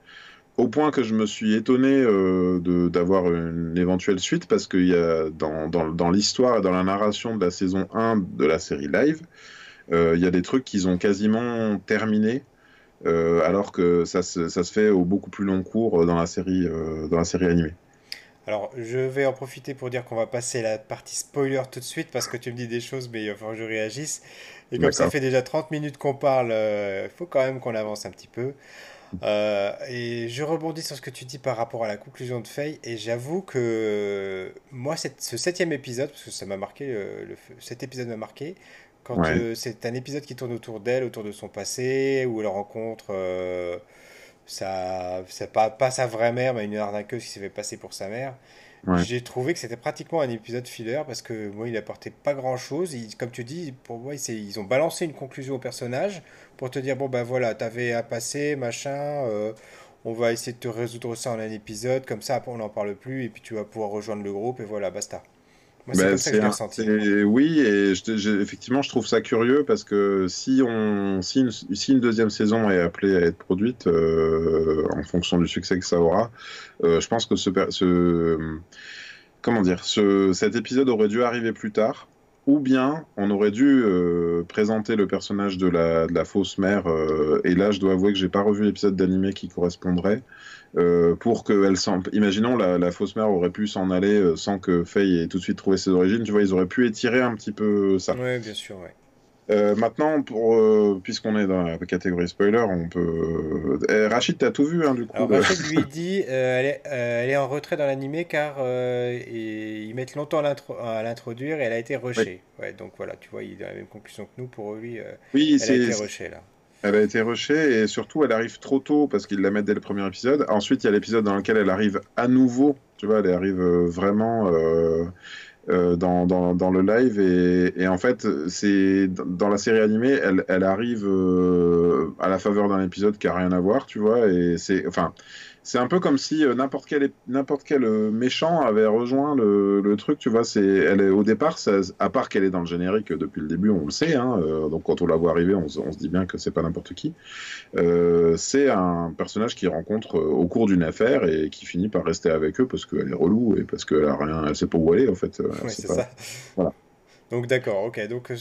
au point que je me suis étonné euh, d'avoir une éventuelle suite parce qu'il y a dans, dans, dans l'histoire et dans la narration de la saison 1 de la série live, euh, il y a des trucs qu'ils ont quasiment terminés euh, alors que ça, ça, se fait au beaucoup plus long cours dans la série, dans la série animée. Alors, je vais en profiter pour dire qu'on va passer la partie spoiler tout de suite parce que tu me dis des choses, mais il falloir que je réagisse. Et comme ça fait déjà 30 minutes qu'on parle, il faut quand même qu'on avance un petit peu. Euh, et je rebondis sur ce que tu dis par rapport à la conclusion de Faye, et j'avoue que moi, ce septième épisode, parce que ça m'a marqué, le, cet épisode m'a marqué, quand euh, c'est un épisode qui tourne autour d'elle, autour de son passé, où elle rencontre euh, sa, pas, pas sa vraie mère, mais une arnaqueuse qui s'est fait passer pour sa mère. J'ai trouvé que c'était pratiquement un épisode filler parce que moi, il apportait pas grand chose. comme tu dis, pour moi, ils ont balancé une conclusion au personnage pour te dire bon ben voilà, t'avais à passer, machin, euh, on va essayer de te résoudre ça en un épisode, comme ça on n'en parle plus et puis tu vas pouvoir rejoindre le groupe et voilà, basta. C'est bah, ça que je. Oui, et effectivement, je trouve ça curieux parce que si, on, si, une, si une deuxième saison est appelée à être produite euh, en fonction du succès que ça aura, euh, je pense que ce, ce comment dire, ce, cet épisode aurait dû arriver plus tard ou bien on aurait dû euh, présenter le personnage de la, fausse mère, euh, et là je dois avouer que j'ai pas revu l'épisode d'animé qui correspondrait, euh, pour qu'elle s'en... Imaginons la, fausse mère aurait pu s'en aller sans que Faye ait tout de suite trouvé ses origines, tu vois, ils auraient pu étirer un petit peu ça. Oui, bien sûr. Euh, maintenant, pour, euh, puisqu'on est dans la catégorie spoiler, on peut. Euh, Rachid, t'as tout vu, hein, du coup. Alors, Rachid lui dit elle est, elle, est, en retrait dans l'animé car ils mettent longtemps à l'introduire et elle a été rushée. Ouais, donc voilà, tu vois, il a la même conclusion que nous. Pour lui, oui, elle a été rushée là. Elle a été rushée et surtout, elle arrive trop tôt parce qu'ils la mettent dès le premier épisode. Ensuite, il y a l'épisode dans lequel elle arrive à nouveau. Tu vois, elle arrive vraiment euh, dans, le live. Et, et en fait, c'est dans la série animée, elle, elle arrive euh, à la faveur d'un épisode qui a rien à voir, tu vois. Et c'est, enfin, c'est un peu comme si euh, n'importe quel, n'importe quel euh, méchant avait rejoint le, le truc, tu vois. C'est, elle est au départ, ça, à part qu'elle est dans le générique depuis le début, on le sait. Hein, euh, donc quand on la voit arriver, on, on, se dit bien que c'est pas n'importe qui. Euh, c'est un personnage qui rencontre au cours d'une affaire et qui finit par rester avec eux parce qu'elle est relou et parce qu'elle a rien, elle sait pas où aller en fait. Ouais, c'est pas... ça. Voilà. Donc d'accord, ok. Donc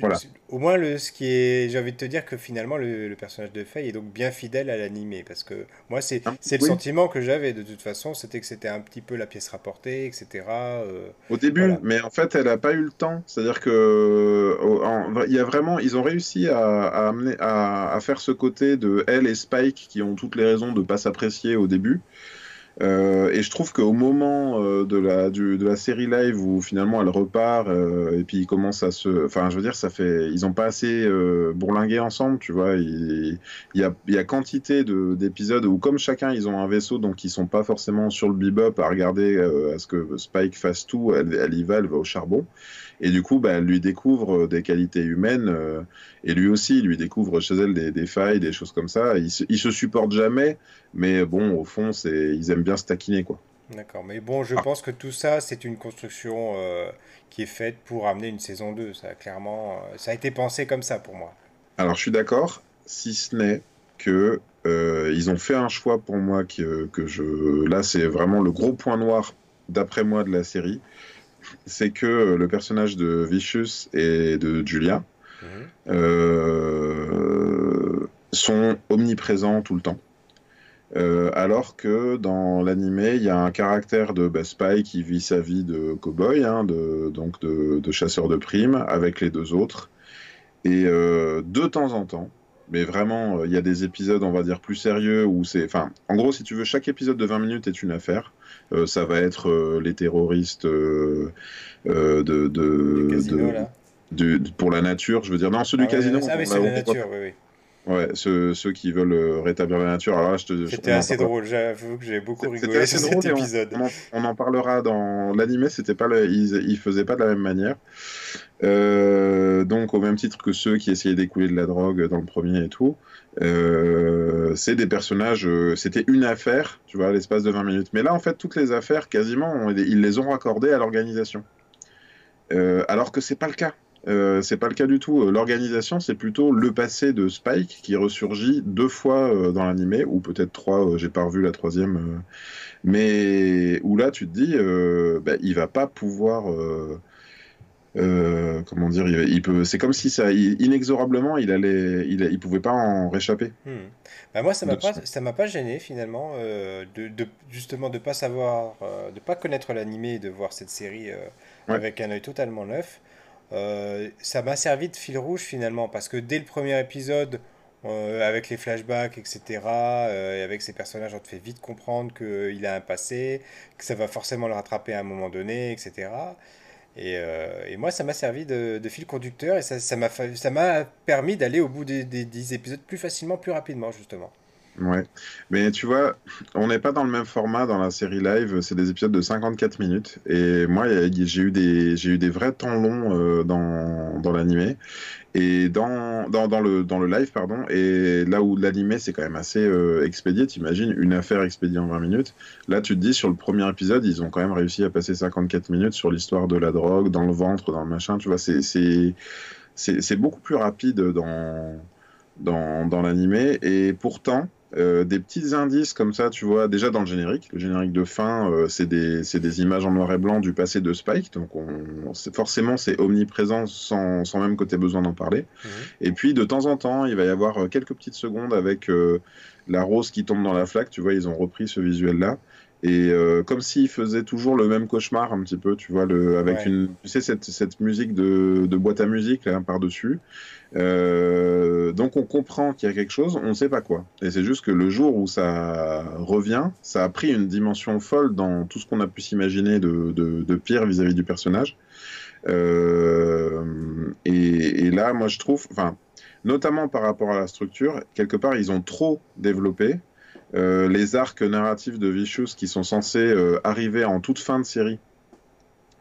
voilà. au moins le, ce qui est, j'ai envie de te dire que finalement le, le personnage de Faye est donc bien fidèle à l'animé parce que moi c'est ah, le sentiment que j'avais de toute façon, c'était que c'était un petit peu la pièce rapportée, etc. Euh, au début, voilà. mais en fait elle n'a pas eu le temps. C'est-à-dire que il y a vraiment, ils ont réussi à, à amener à, à, faire ce côté de elle et Spike qui ont toutes les raisons de pas s'apprécier au début. Euh, et je trouve qu'au moment euh, de, la, du, de la série live où finalement elle repart euh, et puis ils commencent à se. Enfin, je veux dire, ça fait. Ils n'ont pas assez euh, bourlingué ensemble, tu vois. Il, il, y, a, il y a quantité d'épisodes où, comme chacun, ils ont un vaisseau, donc ils sont pas forcément sur le bebop à regarder euh, à ce que Spike fasse tout. Elle, elle y va, elle va au charbon. Et du coup, bah, elle lui découvre des qualités humaines, euh, et lui aussi, il lui découvre chez elle des, des failles, des choses comme ça. Ils se, ils se supportent jamais, mais bon, au fond, c'est, ils aiment bien se taquiner, quoi. D'accord, mais bon, je ah. pense que tout ça, c'est une construction euh, qui est faite pour amener une saison 2. Ça, clairement, euh, ça a été pensé comme ça pour moi. Alors, je suis d'accord, si ce n'est que euh, ils ont fait un choix pour moi que, que je. Là, c'est vraiment le gros point noir, d'après moi, de la série c'est que le personnage de Vicious et de Julia mmh. euh, sont omniprésents tout le temps. Euh, alors que dans l'animé, il y a un caractère de bah, Spy qui vit sa vie de cowboy, hein, de, donc de, de, chasseur de primes, avec les deux autres. Et euh, de temps en temps, mais vraiment, il y a des épisodes, on va dire, plus sérieux, où c'est... Enfin, en gros, si tu veux, chaque épisode de 20 minutes est une affaire. Euh, ça va être euh, les terroristes euh, de, de, de, de, pour la nature, je veux dire. Non, ceux ah, du casino. Ah, mais c'est la nature, oui, oui. Ouais, ceux, ceux, qui veulent rétablir la nature. Alors là, je te. C'était assez drôle. J'avoue que j'ai beaucoup rigolé sur cet épisode. On, on, en parlera dans l'animé. C'était pas, le, ils, ils faisaient pas de la même manière. Euh, donc au même titre que ceux qui essayaient d'écouler de la drogue dans le premier et tout. Euh, c'est des personnages. Euh, C'était une affaire, tu vois, à l'espace de 20 minutes. Mais là, en fait, toutes les affaires, quasiment, on, ils les ont raccordées à l'organisation. Euh, alors que c'est pas le cas. Euh, c'est pas le cas du tout. L'organisation, c'est plutôt le passé de Spike qui ressurgit deux fois euh, dans l'animé, ou peut-être trois, euh, j'ai pas revu la troisième. Euh, mais où là, tu te dis, bah, il va pas pouvoir. comment dire, il, il peut. C'est comme si ça, il, inexorablement, il allait, il, il pouvait pas en réchapper. Hmm. Bah moi, ça m'a pas, ça m'a pas gêné finalement, de, de, justement de pas savoir, de pas connaître l'animé et de voir cette série ouais. avec un œil totalement neuf. Euh, ça m'a servi de fil rouge finalement, parce que dès le premier épisode, euh, avec les flashbacks, etc., euh, et avec ces personnages, on te fait vite comprendre qu'il a un passé, que ça va forcément le rattraper à un moment donné, etc. Et, moi, ça m'a servi de, fil conducteur et ça m'a permis d'aller au bout des, des, des épisodes plus facilement, plus rapidement, justement. Ouais, mais tu vois, on n'est pas dans le même format dans la série live, c'est des épisodes de 54 minutes. Et moi, j'ai eu, des, eu des vrais temps longs euh, dans, dans l'animé. Et dans, dans, dans, le, dans le live, pardon, et là où l'animé c'est quand même assez euh, expédié, t'imagines, une affaire expédiée en 20 minutes. Là, tu te dis, sur le premier épisode, ils ont quand même réussi à passer 54 minutes sur l'histoire de la drogue, dans le ventre, dans le machin, tu vois, c'est beaucoup plus rapide dans, dans, dans l'animé. Et pourtant, euh, des petits indices comme ça, tu vois, déjà dans le générique. Le générique de fin, euh, c'est des, des, images en noir et blanc du passé de Spike, donc on, forcément c'est omniprésent sans, sans, même que tu aies besoin d'en parler. Mmh. Et puis de temps en temps, il va y avoir euh, quelques petites secondes avec euh, la rose qui tombe dans la flaque, tu vois, ils ont repris ce visuel-là. Et euh, comme s'ils faisaient toujours le même cauchemar un petit peu, tu vois, le, avec ouais. une, tu sais, cette, cette musique de, de boîte à musique là par-dessus. Euh, donc on comprend qu'il y a quelque chose, on ne sait pas quoi. Et c'est juste que le jour où ça revient, ça a pris une dimension folle dans tout ce qu'on a pu s'imaginer de, de, de, pire vis-à-vis -vis du personnage. Euh, et, et, là, moi je trouve, enfin, notamment par rapport à la structure, quelque part ils ont trop développé. Euh, les arcs narratifs de Vicious qui sont censés euh, arriver en toute fin de série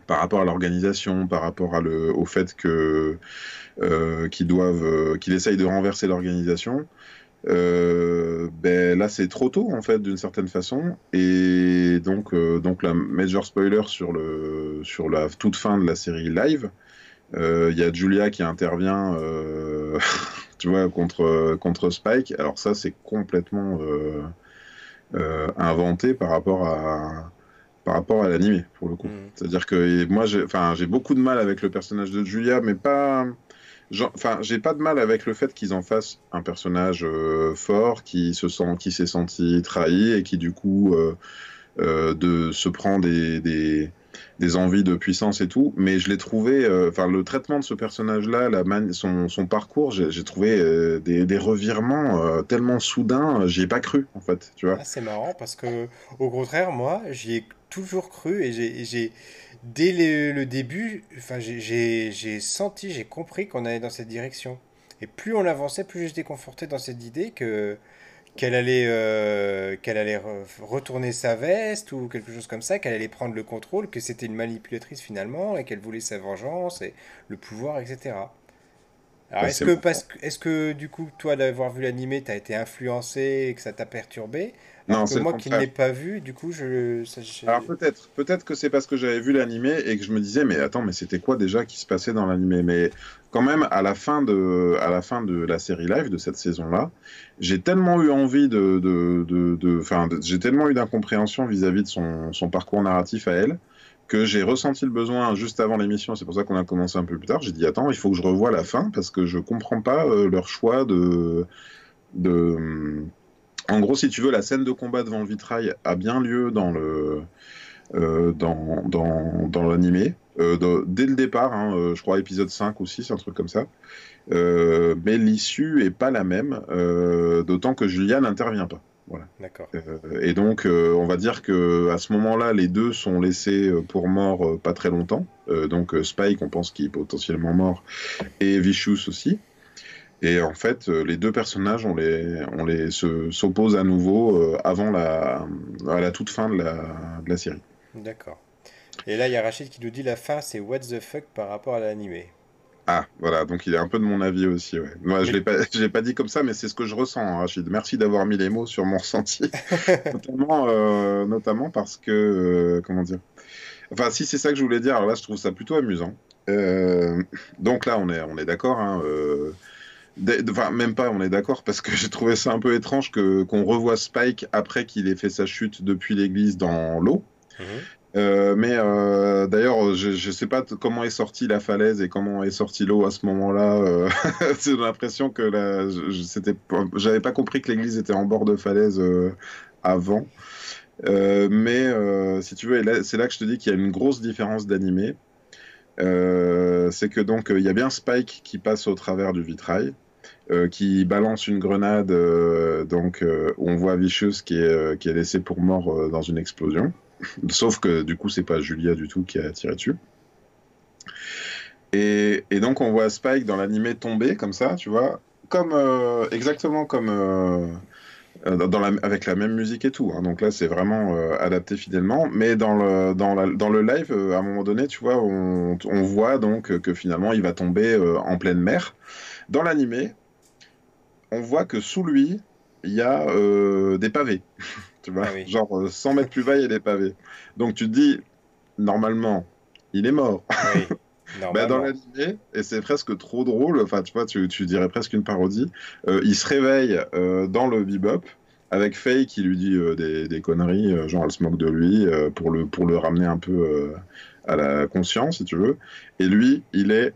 par rapport à l'organisation, par rapport au fait que qu'ils doivent, qu'il essaye de renverser l'organisation. Euh, ben là c'est trop tôt en fait d'une certaine façon et donc euh, donc la major spoiler sur le sur la toute fin de la série live euh, il y a Julia qui intervient tu vois contre contre Spike alors ça c'est complètement inventé par rapport à par rapport à l'animé pour le coup mm. c'est à dire que moi j'ai enfin j'ai beaucoup de mal avec le personnage de Julia mais pas Enfin, j'ai pas de mal avec le fait qu'ils en fassent un personnage euh, fort qui se sent, qui s'est senti trahi et qui du coup euh, euh, de se prend des, des, des, envies de puissance et tout. Mais je l'ai trouvé, enfin le traitement de ce personnage-là, son, parcours, j'ai trouvé des, des, revirements tellement soudains, j'y ai pas cru en fait, tu vois. Ah, c'est marrant parce que au contraire, moi, j'y ai toujours cru et j'ai dès le, début, enfin, j'ai senti, j'ai compris qu'on allait dans cette direction. Et plus on avançait, plus j'étais conforté dans cette idée que qu'elle allait, euh, qu'elle allait retourner sa veste ou quelque chose comme ça, qu'elle allait prendre le contrôle, que c'était une manipulatrice finalement et qu'elle voulait sa vengeance et le pouvoir, etc. Alors est-ce que, parce est-ce que du coup, toi d'avoir vu l'animé, t'as été influencé et que ça t'a perturbé? Non, c'est moi qui ne l'ai pas vu, du coup, je. Alors peut-être, peut-être que c'est parce que j'avais vu l'animé et que je me disais, mais attends, mais c'était quoi déjà qui se passait dans l'animé Mais quand même, à la fin de, à la fin de la série live de cette saison-là, j'ai tellement eu envie de, de, de, enfin, j'ai tellement eu d'incompréhension vis-à-vis de son, son parcours narratif à elle que j'ai ressenti le besoin juste avant l'émission, c'est pour ça qu'on a commencé un peu plus tard. J'ai dit attends, il faut que je revoie la fin parce que je comprends pas euh, leur choix de de en gros, si tu veux, la scène de combat devant le vitrail a bien lieu dans le euh, dans, dans, l'animé. Euh, dès le départ, hein, euh, je crois épisode 5 ou 6, un truc comme ça. mais l'issue est pas la même, d'autant que Julia n'intervient pas. Voilà. D'accord. et donc, on va dire que à ce moment-là, les deux sont laissés pour morts pas très longtemps. donc Spike, on pense qu'il est potentiellement mort, et Vicious aussi. Et en fait, euh, les deux personnages, on les, on les s'opposent à nouveau euh, avant la, à la toute fin de la, de la série. D'accord. Et là, il y a Rachid qui nous dit la fin, c'est what the fuck par rapport à l'animé. Ah, voilà, donc il est un peu de mon avis aussi. Ouais. Moi, je ne l'ai pas dit comme ça, mais c'est ce que je ressens, hein, Rachid. Merci d'avoir mis les mots sur mon ressenti. notamment, euh, notamment parce que, comment dire Enfin, si c'est ça que je voulais dire, alors là, je trouve ça plutôt amusant. donc là, on est, on est d'accord. Hein, Enfin, même pas, on est d'accord, parce que j'ai trouvé ça un peu étrange que qu'on revoie Spike après qu'il ait fait sa chute depuis l'église dans l'eau. Mhm. Euh, mais euh, d'ailleurs, je ne sais pas comment est sortie la falaise et comment est sortie l'eau à ce moment-là. Euh, j'ai l'impression que j'avais pas compris que l'église était en bord de falaise avant. mais si tu veux, c'est là que je te dis qu'il y a une grosse différence d'animé. c'est que donc il y a bien Spike qui passe au travers du vitrail. Qui balance une grenade, euh, donc on voit Vicious qui est, qui est laissé pour mort dans une explosion. Sauf que du coup, c'est pas Julia du tout qui a tiré dessus. Et, et donc on voit Spike dans l'animé tomber comme ça, tu vois, comme exactement comme dans la, avec la même musique et tout. Hein. Donc là, c'est vraiment adapté fidèlement. Mais dans le, dans, dans le live, à un moment donné, tu vois, on, on voit donc que finalement, il va tomber en pleine mer. Dans l'animé, on voit que sous lui, il y a euh, des pavés. tu vois, ah genre 100 euh, mètres plus bas, il y a des pavés. Donc tu te dis, normalement, il est mort. Oui. Bah, dans l'animé, et c'est presque trop drôle, enfin tu vois, tu, dirais presque une parodie, euh, il se réveille dans le bebop avec Faye qui lui dit des, conneries, genre elle se moque de lui pour, le, pour le ramener un peu à la conscience, si tu veux. Et lui, il est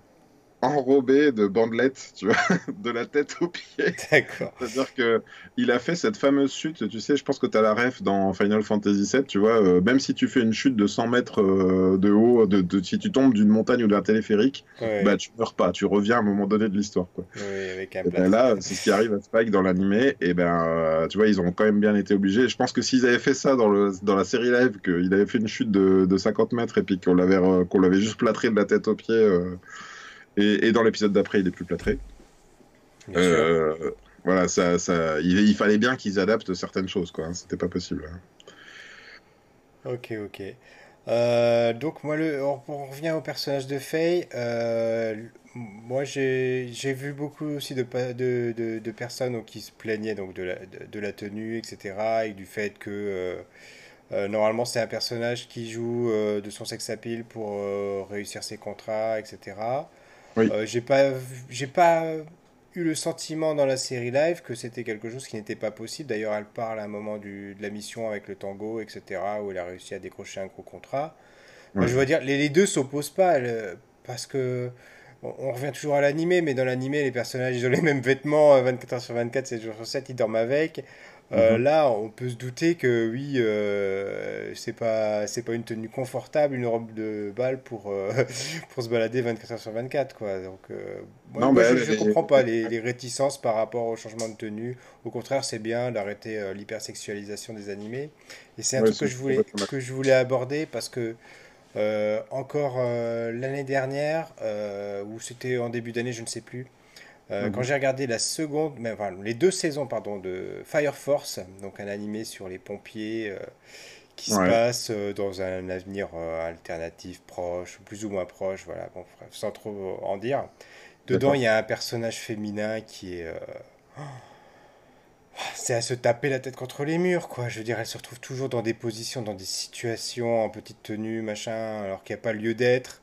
enrobé de bandelettes, tu vois, de la tête aux pieds. D'accord. C'est-à-dire que il a fait cette fameuse chute, tu sais, je pense que tu as la ref dans Final Fantasy VII, tu vois, euh, même si tu fais une chute de 100 mètres euh, de haut, de, si tu tombes d'une montagne ou d'un téléphérique, bah tu meurs pas, tu reviens à un moment donné de l'histoire, quoi. Oui, avec un ben là, c'est ce qui arrive à Spike dans l'animé, et ben, euh, tu vois, ils ont quand même bien été obligés. Je pense que s'ils avaient fait ça dans, le, dans la série live, qu'il avait fait une chute de, de 50 mètres et puis qu'on l'avait, qu'on l'avait juste plâtré de la tête aux pieds et, dans l'épisode d'après, il est plus plâtré. Euh, voilà, ça, ça, il, fallait bien qu'ils adaptent certaines choses, quoi. Hein. C'était pas possible. Hein. Ok, ok. Euh, donc moi, le, on, on revient au personnage de Faye. Euh, moi, j'ai vu beaucoup aussi de, de, de, de personnes donc, qui se plaignaient donc, de la, de, la tenue, etc. Et du fait que euh, normalement c'est un personnage qui joue de son sex appeal pour réussir ses contrats, etc. Oui. Euh, j'ai pas, j'ai pas eu le sentiment dans la série live que c'était quelque chose qui n'était pas possible. D'ailleurs, elle parle à un moment du, de la mission avec le tango, etc., où elle a réussi à décrocher un gros contrat. Moi, je veux dire, les, les deux s'opposent pas, elle, parce que on, on revient toujours à l'animé, mais dans l'animé, les personnages ils ont les mêmes vêtements euh, 24 heures sur 24, 7 jours sur 7, ils dorment avec. Euh, Mhm. là, on peut se douter que oui, euh, c'est pas, c'est pas une tenue confortable, une robe de bal pour, euh, pour se balader 24 heures sur 24, quoi. Donc, euh, moi, Non, moi, bah, je, est- comprends pas les, les réticences par rapport au changement de tenue. Au contraire, c'est bien d'arrêter l'hypersexualisation des animés. Et c'est un Ouais, truc que je voulais, que je voulais aborder parce que encore l'année dernière, ou c'était en début d'année, je ne sais plus, euh, quand Mhm. j'ai regardé la seconde, mais, enfin, les deux saisons pardon, de Fire Force, donc un animé sur les pompiers euh, qui se passe euh, dans un avenir alternatif proche, plus ou moins proche, voilà, bon, bref, sans trop en dire. Dedans, il y a un personnage féminin qui est... c'est à se taper la tête contre les murs, quoi. Je veux dire, elle se retrouve toujours dans des positions, dans des situations en petite tenue, machin, alors qu'il n'y a pas lieu d'être.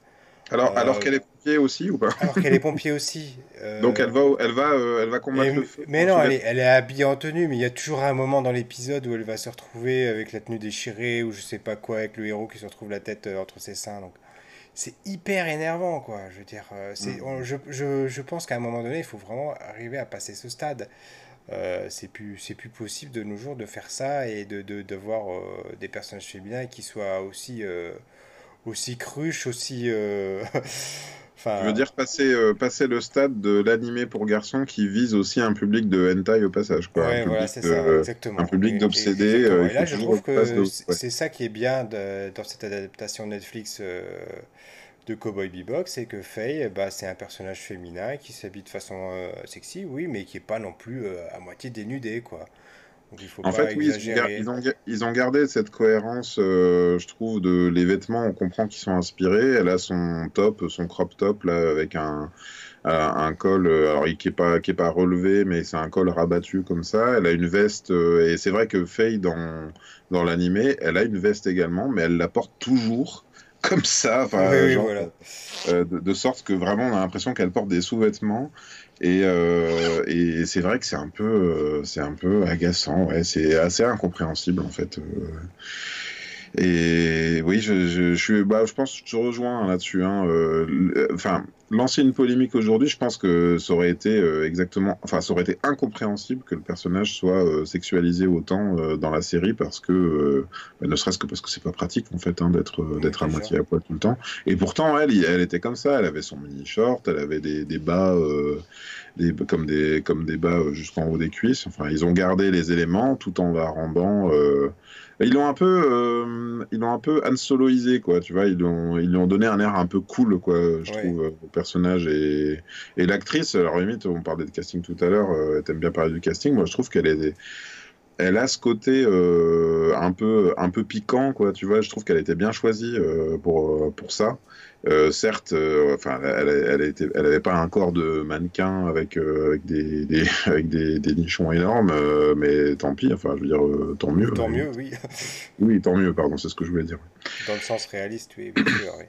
Alors, alors Euh, qu'elle est pompier aussi ou pas? alors qu'elle est pompier aussi. Donc Euh, elle va, elle va, euh, elle va combattre le feu. mais non, elle est, elle est habillée en tenue, mais il y a toujours un moment dans l'épisode où elle va se retrouver avec la tenue déchirée ou je sais pas quoi, avec le héros qui se retrouve la tête entre ses seins. Donc c'est hyper énervant, quoi. Je veux dire, c'est, Mm. je, je, je pense qu'à un moment donné, il faut vraiment arriver à passer ce stade. C'est plus, c'est plus possible de nos jours de faire ça et de, de, de voir des personnages féminins qui soient aussi, aussi cruches, aussi. euh, Je veux Enfin, dire passer, euh, passer le stade de l'animé pour garçons qui vise aussi un public de hentai au passage, quoi. Un Ouais, voilà, public c'est de, ça, exactement. un public Et- et- euh, Et là, je trouve que c'est ouais. ça qui est bien de- dans cette adaptation Netflix euh, de Cowboy Bebop, c'est que Faye, bah, c'est un personnage féminin qui s'habille de façon euh, sexy, oui, mais qui est pas non plus euh, à moitié dénudé, quoi. Donc il faut En pas fait, oui, ils ont, ils gardé cette cohérence, euh, je trouve, de les vêtements, on comprend qu'ils sont inspirés. Elle a son top, son crop top, là, avec un, un un col, euh, alors il- qui est pas, qui est pas relevé, mais c'est un col rabattu comme ça. Elle a une veste, euh, et c'est vrai que Faye, dans, dans l'animé, elle a une veste également, mais elle la porte toujours comme ça, enfin, Oui, oui, genre, voilà. euh, de, de sorte que vraiment on a l'impression qu'elle porte des sous-vêtements et, euh, et c'est vrai que c'est un peu euh, c'est un peu agaçant ouais c'est assez incompréhensible en fait euh. et oui je, je, je suis bah je pense que je rejoins là-dessus hein, euh, enfin lancer une polémique aujourd'hui je pense que ça aurait été euh, exactement enfin ça aurait été incompréhensible que le personnage soit euh, sexualisé autant euh, dans la série parce que ne serait-ce que parce que c'est pas pratique en fait hein, d'être d'être à moitié à poil tout le temps et pourtant, elle, elle était comme ça. Elle avait son mini short, elle avait des, des bas, euh, des, comme des, comme des bas jusqu'en haut des cuisses. Enfin, ils ont gardé les éléments tout en la rendant. euh, Ils l'ont un peu, euh, ils l'ont un peu Han Soloisé, quoi. Tu vois, ils lui ont, ils lui ont donné un air un peu cool, quoi. Je Ouais. trouve personnage et, et l'actrice. Alors limite, on parlait de casting tout à l'heure. Euh, T'aimes bien parler du casting. Moi, je trouve qu'elle est elle a ce côté euh, un peu un peu piquant quoi tu vois je trouve qu'elle était bien choisie euh, pour pour ça Euh, certes euh, enfin elle, elle, était elle avait pas un corps de mannequin avec euh, avec des, des avec des, des nichons énormes mais tant pis enfin je veux dire tant mieux Tant mieux, oui. oui tant mieux pardon c'est ce que je voulais dire Dans le sens réaliste, oui, bien sûr, oui.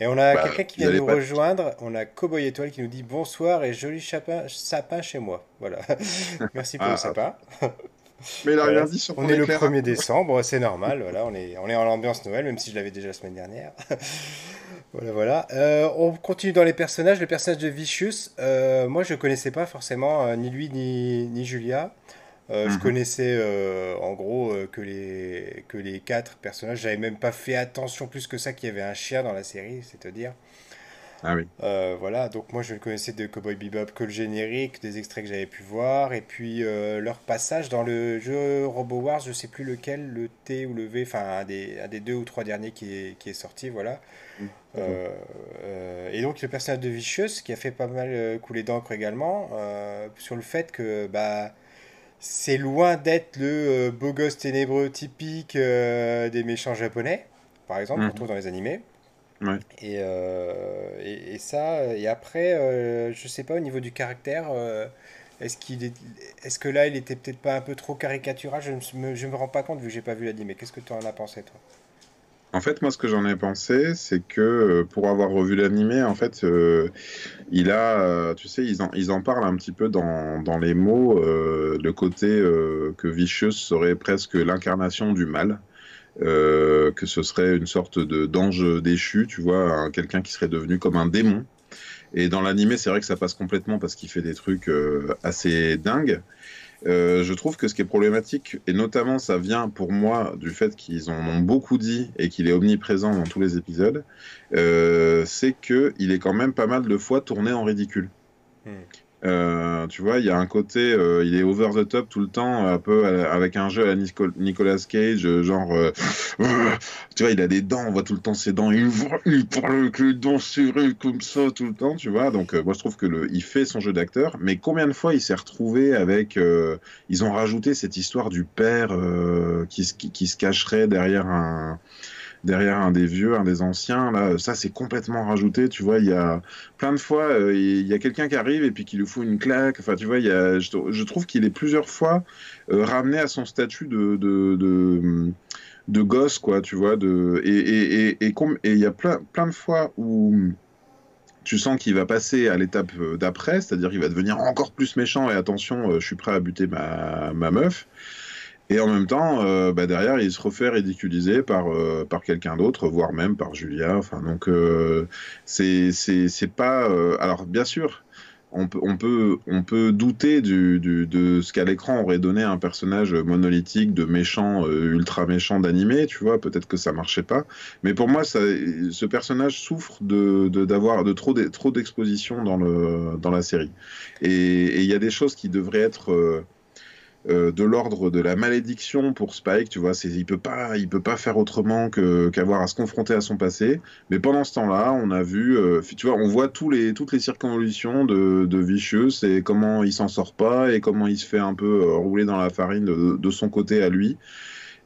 Et on a Bah, quelqu'un qui vient nous rejoindre. On a Cowboy Étoile qui nous dit bonsoir et joli sapin, sapin chez moi. Voilà. Merci pour Ah, le sapin. mais il a rien dit sur On est le éclair. 1er décembre, c'est normal. Voilà, on est, on est en ambiance Noël, même si je l'avais déjà la semaine dernière. Voilà, voilà. Euh, on continue dans les personnages. Le personnage de Vicious, euh, moi je connaissais pas forcément euh, ni lui ni, ni Julia. Euh, Je Mhm. connaissais euh, en gros euh, que les, que les quatre personnages. J'avais même pas fait attention plus que ça qu'il y avait un chien dans la série, c'est-à-dire. ah oui voilà, donc moi je ne connaissais de Cowboy Bebop que le générique, des extraits que j'avais pu voir, et puis leur passage dans le jeu Robo Wars, je sais plus lequel, le T ou le V, enfin un des, un des deux ou trois derniers qui est, qui est sorti, voilà. Mhm. Et donc le personnage de Vicious qui a fait pas mal couler d'encre également sur le fait que bah c'est loin d'être le euh, beau gosse ténébreux typique euh, des méchants japonais. par exemple, qu'on Mhm. trouve dans les animés. Ouais. Et, euh, et, et ça, et après, euh, je sais pas au niveau du caractère, euh, est-ce qu'il est, est-ce que là, il était peut-être pas un peu trop caricatural? Je ne me, je me rends pas compte vu que j'ai pas vu l'animé. Qu'est-ce que tu en as pensé, toi? En fait, moi, ce que j'en ai pensé, c'est que euh, pour avoir revu l'animé, en fait, euh, il a, euh, tu sais, ils en, parlent un petit peu dans, les mots, le côté que Vicious serait presque l'incarnation du mal, que ce serait une sorte de d'ange déchu, tu vois, un- quelqu'un qui serait devenu comme un démon. Et dans l'animé, c'est vrai que ça passe complètement parce qu'il fait des trucs assez dingues. Euh, je trouve que ce qui est problématique, et notamment ça vient pour moi du fait qu'ils en ont beaucoup dit et qu'il est omniprésent dans tous les épisodes, euh, c'est que il est quand même pas mal de fois tourné en ridicule. Euh, tu vois, il y a un côté, euh, il est over the top tout le temps, un peu euh, avec un jeu à la Nico- Nicolas Cage, genre, tu vois, il a des dents, on voit tout le temps ses dents, il, voit- parle avec les dents serrées comme ça tout le temps, tu vois. Donc, moi, je trouve que il fait son jeu d'acteur, mais combien de fois il s'est retrouvé avec, ils ont rajouté cette histoire du père qui se cacherait derrière un derrière un des vieux, un des anciens, là, ça c'est complètement rajouté, tu vois, il y a plein de fois, euh, il y a quelqu'un qui arrive et puis qui lui fout une claque, enfin tu vois, il y a, je, trouve qu'il est plusieurs fois euh, ramené à son statut de, de, de, gosse, quoi, tu vois, de, et et- et- il y a plein, plein de fois où tu sens qu'il va passer à l'étape euh, d'après, c'est-à-dire qu'il va devenir encore plus méchant et attention, je suis prêt à buter ma, ma meuf. Et en même temps, euh, bah, derrière, il se refait ridiculiser par, euh, par quelqu'un d'autre, voire même par Julia. Enfin, donc, euh, c'est pas. euh, alors, bien sûr, on peut, on peut, on peut douter du, de ce qu'à l'écran aurait donné un personnage monolithique, de méchant, ultra méchant d'animé, tu vois. Peut-être que ça marchait pas. Mais pour moi, ce personnage souffre de d'avoir de, trop d'e- trop d'exposition dans, le, dans la série. Et il y a des choses qui devraient être. Euh, de l'ordre de la malédiction pour Spike, tu vois, c'est, il peut pas, il peut pas faire autrement que, qu'avoir à se confronter à son passé. Mais pendant ce temps-là, on a vu, euh, tu vois, on voit tous les, toutes les circonvolutions de, de Vicious et comment il s'en sort pas et comment il se fait un peu euh, rouler dans la farine de, de son côté à lui.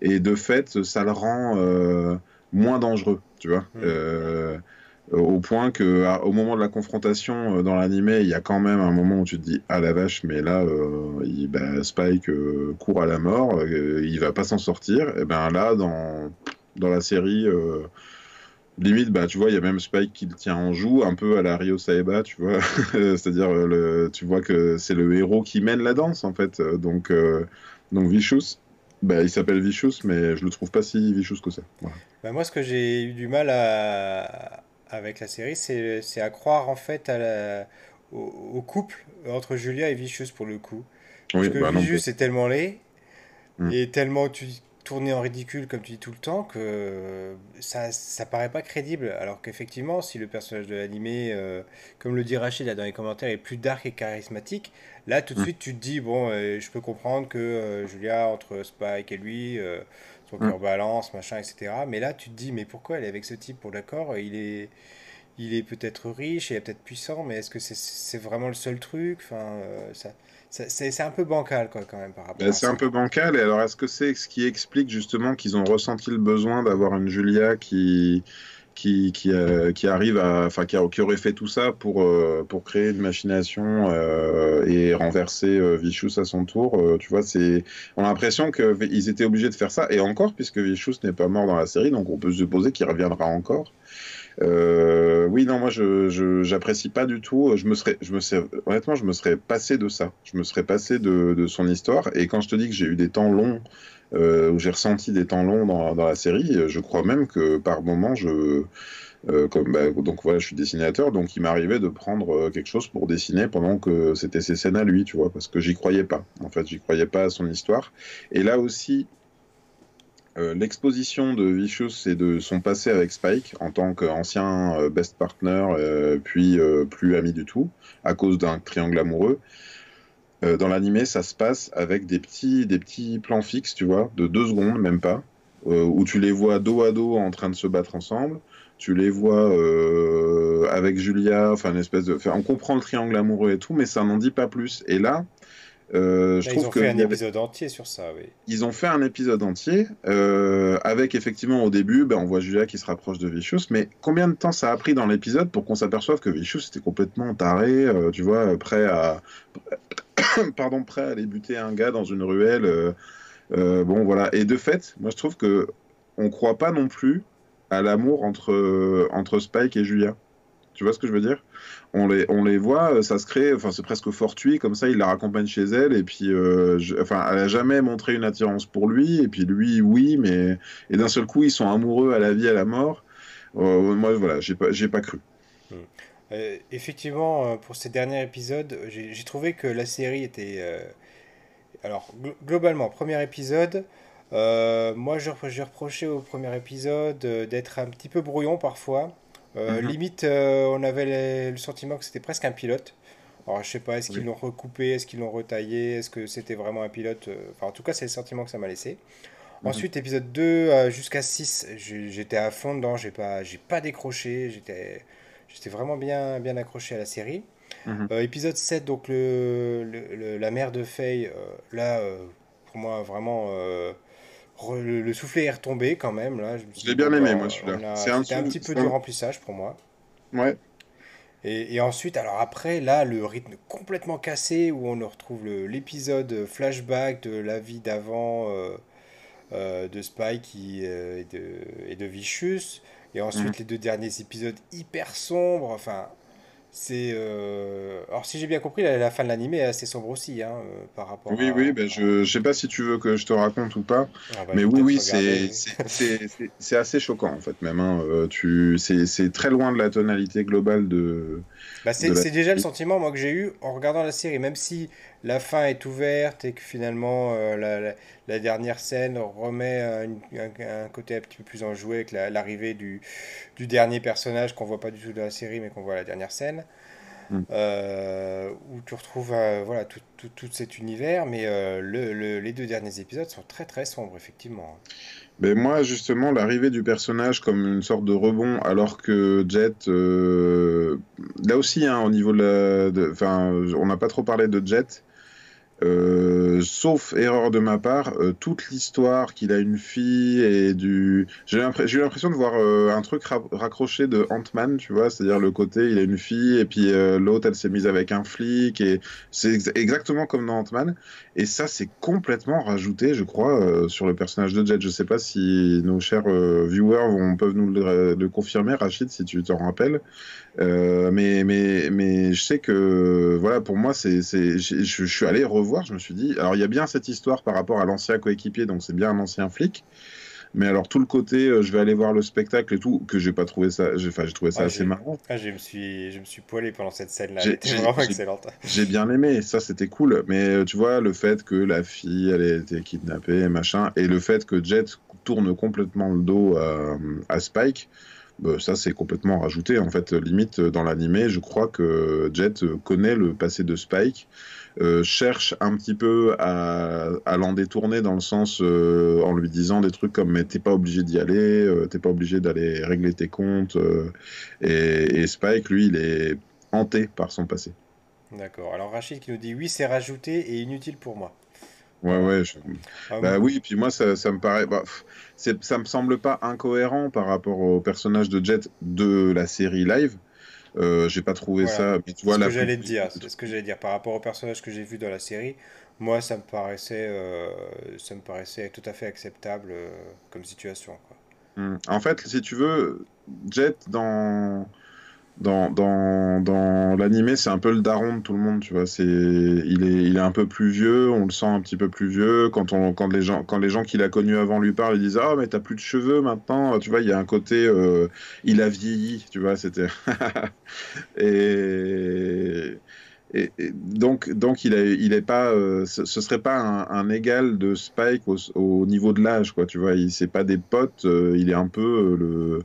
Et de fait, ça le rend moins dangereux, tu vois. Mm. Au point que au moment de la confrontation euh, dans l'animé, il y a quand même un moment où tu te dis ah la vache, mais là euh, bah, Spike euh, court à la mort, il va pas s'en sortir. Et ben là dans dans la série limite bah tu vois il y a même Spike qui le tient en joue un peu à la Ryo Saeba, tu vois. C'est-à-dire tu vois que c'est le héros qui mène la danse en fait. Donc euh, donc Vicious bah, il s'appelle Vicious, mais je le trouve pas si Vicious que ça. Bah, moi, ce que j'ai eu du mal à... avec la série, c'est à croire en fait à la... au, au couple entre Julia et Vicious pour le coup. Parce Oui, que bah non. Vicious est tellement laid Mm. et tellement tu tourné en ridicule comme tu dis tout le temps que ça ça paraît pas crédible. Alors qu'effectivement, si le personnage de l'animé, euh, comme le dit Rachid là dans les commentaires, est plus dark et charismatique, là tout de Mm. suite tu te dis bon, euh, je peux comprendre que euh, Julia entre Spike et lui, euh, son Mm. balance, machin, etc. Mais là tu te dis mais pourquoi elle est avec ce type pour d'accord Il est il est peut-être riche, il est peut-être puissant, mais est-ce que c'est vraiment le seul truc? Enfin, euh, ça, ça- c'est un peu bancal quoi quand même par rapport Ben, c'est un peu bancal. Et alors, est-ce que c'est ce qui explique justement qu'ils ont ressenti le besoin d'avoir une Julia qui, euh, qui arrive enfin, qui, aurait fait tout ça pour, euh, pour créer une machination euh, et renverser Vicious à son tour Tu vois, c'est, on a l'impression qu'ils étaient obligés de faire ça. Et encore, puisque Vicious n'est pas mort dans la série, donc on peut se supposer qu'il reviendra encore. Oui, non, moi, je, j'apprécie pas du tout. Je me serais, je me serais, honnêtement, je me serais passé de ça. Je me serais passé de, de son histoire. Et quand je te dis que j'ai eu des temps longs, où j'ai ressenti des temps longs dans, la série, euh, je crois même que par moment, je, euh, bah, donc voilà, je suis dessinateur, donc il m'arrivait de prendre euh, quelque chose pour dessiner pendant que c'était ses scènes à lui, tu vois, parce que j'y croyais pas. En fait, j'y croyais pas à son histoire. Et là aussi, euh, l'exposition de Vicious et de son passé avec Spike en tant qu'ancien euh, best partner, euh, puis euh, plus ami du tout, à cause d'un triangle amoureux. Euh, dans l'animé, ça se passe avec des petits, des petits plans fixes, tu vois, de deux secondes, même pas, euh, où tu les vois dos à dos en train de se battre ensemble. Tu les vois euh, avec Julia, enfin une espèce de, enfin, on comprend le triangle amoureux et tout, mais ça n'en dit pas plus. Et là, Euh, je trouve ils ont fait un épisode entier sur ça, oui. Ils ont fait un épisode entier euh, avec effectivement au début, ben, on voit Julia qui se rapproche de Vicious, mais combien de temps ça a pris dans l'épisode pour qu'on s'aperçoive que Vicious était complètement taré, euh, tu vois, prêt à, pardon, prêt à aller buter un gars dans une ruelle. bon voilà. Et de fait, moi je trouve que on croit pas non plus à l'amour entre entre Spike et Julia. Tu vois ce que je veux dire? On les, on les voit, euh, ça se crée, enfin c'est presque fortuit, comme ça il la raccompagne chez elle, et puis, euh, enfin, elle a jamais montré une attirance pour lui, et puis lui, oui, mais et d'un seul coup ils sont amoureux à la vie, à la mort. Euh, moi, voilà, j'ai pas, pas cru. Hmm. effectivement, pour ces derniers épisodes, j'ai trouvé que la série était, alors globalement, premier épisode. moi, je reprochais au premier épisode d'être un petit peu brouillon parfois. Euh, mhm. Limite, euh, on avait le sentiment que c'était presque un pilote. Alors, je sais pas, est-ce qu'ils l'ont recoupé, est-ce qu'ils l'ont retaillé, est-ce que c'était vraiment un pilote euh, Enfin, en tout cas, c'est le sentiment que ça m'a laissé. Mhm. Ensuite, épisode 2 jusqu'à 6, j'étais à fond dedans, j'ai pas, pas décroché, j'étais vraiment bien, bien accroché à la série. Mhm. épisode 7, donc le, la mère de Faye, là, pour moi, vraiment le, soufflet est retombé quand même. Là, je, l'ai bien aimé, moi, celui-là. C'était un, un, petit peu du remplissage pour moi. Ouais. Et, ensuite, alors après, là, le rythme complètement cassé où on retrouve l'épisode flashback de la vie d'avant euh, euh, de Spike et, de, et de Vicious. Et ensuite, mhm. les deux derniers épisodes hyper sombres. Enfin, c'est euh, alors si j'ai bien compris la, fin de l'animé est assez sombre aussi hein, euh, par rapport oui oui ben je, je sais pas si tu veux que je te raconte ou pas ah bah, mais oui oui c'est c'est assez choquant en fait même hein. Euh, tu c'est très loin de la tonalité globale de bah, c'est déjà le sentiment moi que j'ai eu en regardant la série même si la fin est ouverte et que finalement la, la, dernière scène remet un, côté un petit peu plus enjoué avec l'arrivée du, du dernier personnage qu'on voit pas du tout dans la série mais qu'on voit à la dernière scène mm. euh, où tu retrouves euh, voilà tout, tout, tout, cet univers mais euh, le, les deux derniers épisodes sont très très sombres effectivement mais moi justement l'arrivée du personnage comme une sorte de rebond alors que Jet là aussi hein, au niveau de la enfin on n'a pas trop parlé de Jet euh, sauf erreur de ma part, euh, toute l'histoire qu'il a une fille et du. J'ai eu l'impression de voir euh, un truc raccroché de Ant-Man, tu vois, c'est-à-dire le côté il a une fille et puis l'autre elle s'est mise avec un flic et c'est exactement comme dans Ant-Man. Et ça c'est complètement rajouté, je crois, sur le personnage de Jet. Je sais pas si nos chers viewers vont, peuvent nous le, confirmer, Rachid, si tu t'en rappelles. mais, mais, mais je sais que voilà, pour moi, c'est, je, je suis allé revoir je me suis dit, alors il y a bien cette histoire par rapport à l'ancien coéquipier, donc c'est bien un ancien flic. Mais alors tout le côté, euh, je vais aller voir le spectacle et tout, que j'ai pas trouvé ça, j'ai trouvé ça assez marrant. Ah, je me suis, je me suis poilé pendant cette scène-là, vraiment excellente. J'ai bien aimé, ça c'était cool. Mais euh, tu vois, le fait que la fille, elle ait été kidnappée, machin, et le fait que Jet tourne complètement le dos à, Spike, bah, ça c'est complètement rajouté. En fait, limite dans l'animé, je crois que Jet connaît le passé de Spike. Euh, cherche un petit peu à, l'en détourner dans le sens euh, en lui disant des trucs comme mais t'es pas obligé d'y aller, euh, t'es pas obligé d'aller régler tes comptes. Et, Spike, lui, il est hanté par son passé. D'accord. Alors Rachid qui nous dit oui, c'est rajouté et inutile pour moi. Ouais, ouais. Ah bah oui, puis moi, ça, me paraît. Bah, ça me semble pas incohérent par rapport au personnage de Jet de la série live. Euh, j'ai pas trouvé ça. Mais tu vois, ce que j'allais dire, c'est ce que j'allais dire par rapport au personnage que j'ai vu dans la série. Moi, ça me paraissait, euh, ça me paraissait tout à fait acceptable euh, comme situation. Quoi. Hmm. En fait, si tu veux, Jet dans dans, dans, l'animé, c'est un peu le daron de tout le monde, tu vois. C'est, il, est, il est un peu plus vieux, on le sent un petit peu plus vieux. Quand, on, quand les gens, quand les gens qu'il a connus avant lui parlent, ils disent Ah, mais t'as plus de cheveux maintenant. Tu vois, il y a un côté, euh, il a vieilli, tu vois. C'était. et. Donc, donc il est, il est pas, euh, ce, serait pas un, égal de Spike au, niveau de l'âge, quoi. Tu vois, il c'est pas des potes. Euh, il est un peu le,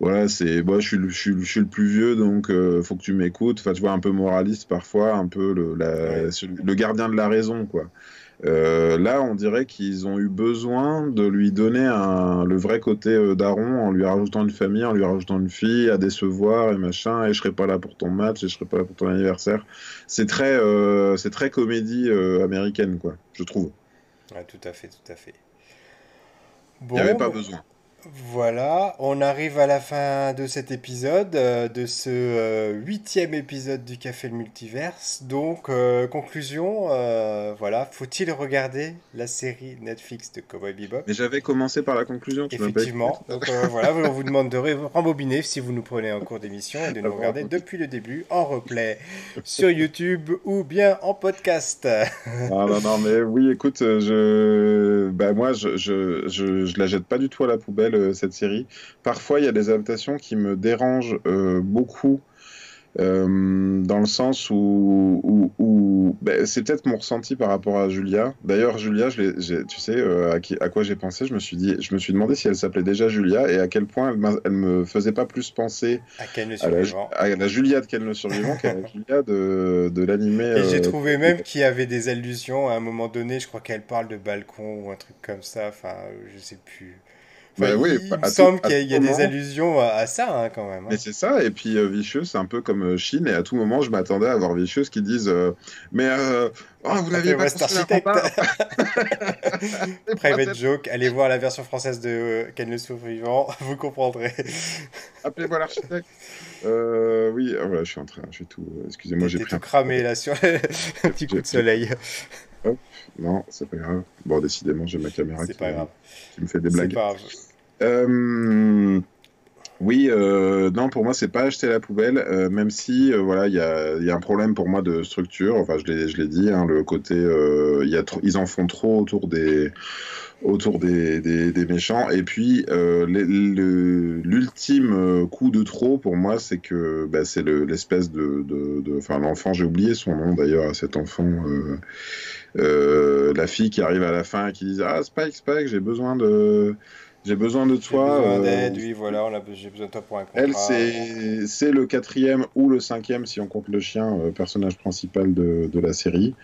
voilà, c'est moi je suis, le, je, suis, le plus vieux donc euh, faut que tu m'écoutes. Enfin, tu vois, un peu moraliste parfois, un peu le, le gardien de la raison, quoi. Euh, là, on dirait qu'ils ont eu besoin de lui donner un, le vrai côté euh, daron en lui rajoutant une famille, en lui rajoutant une fille à décevoir et machin. Et je serai pas là pour ton match, et je serai pas là pour ton anniversaire. C'est très, euh, c'est très comédie américaine, quoi, je trouve. Ouais, tout à fait, tout à fait. Il n'y avait pas besoin. Voilà, on arrive à la fin de cet épisode, euh, de ce euh, huitième épisode du Café le Multiverse. Donc, euh, conclusion, voilà, faut-il regarder la série Netflix de Cowboy Bebop? Mais j'avais commencé par la conclusion, tu Effectivement, donc voilà, on vous demande de rembobiner si vous nous prenez en cours d'émission et de nous regarder depuis le début en replay sur YouTube ou bien en podcast. ah non, non, mais oui, écoute, je... Bah, moi, je, je, je, je la jette pas du tout à la poubelle euh, cette série. Parfois, il y a des adaptations qui me dérangent euh, beaucoup. Euh, dans le sens où, ben, c'est peut-être mon ressenti par rapport à Julia. D'ailleurs, Julia, je tu sais à, quoi j'ai pensé Je me suis dit, je me suis demandé si elle s'appelait déjà Julia et à quel point elle, me faisait pas plus penser à, la, Julia de Ken le survivant qu'à la Julia de, de l'animé. Et j'ai trouvé même qu'il y avait des allusions à un moment donné. Je crois qu'elle parle de balcon ou un truc comme ça. Enfin, je sais plus. Bah oui, il me semble qu'il y a, des allusions à, ça hein, quand même. Hein. Mais c'est ça, et puis euh, Vicious, c'est un peu comme euh, Chine, et à tout moment, je m'attendais à voir Vicious qui disent euh, Mais oh, vous n'aviez pas Architect Private joke, allez voir la version française de Ken le Survivant, vous comprendrez. Appelez-moi l'architecte. oui, oh, voilà, je suis en train, je suis tout. Excusez-moi, j'ai pris. tout cramé là sur le petit coup de soleil. Hop, non, c'est pas grave. Bon, décidément, j'ai ma caméra qui, pas grave. qui, me fait des blagues. Pas grave. Euh, oui, euh, non, pour moi, c'est pas acheter la poubelle, euh, même si, voilà, il y a, un problème pour moi de structure. Enfin, je l'ai dit, hein, le côté, y a ils en font trop autour des autour des, des, méchants. Et puis, l'ultime coup de trop pour moi, c'est que bah, c'est l'espèce de, de, Enfin, l'enfant, j'ai oublié son nom d'ailleurs à cet enfant. la fille qui arrive à la fin et qui dit Ah, Spike, Spike, j'ai besoin de. J'ai besoin de toi. J'ai besoin d'aide, oui, voilà, j'ai besoin de toi pour un contrat. Elle, c'est le quatrième ou le cinquième, si on compte le chien, euh, personnage principal de, de, la série.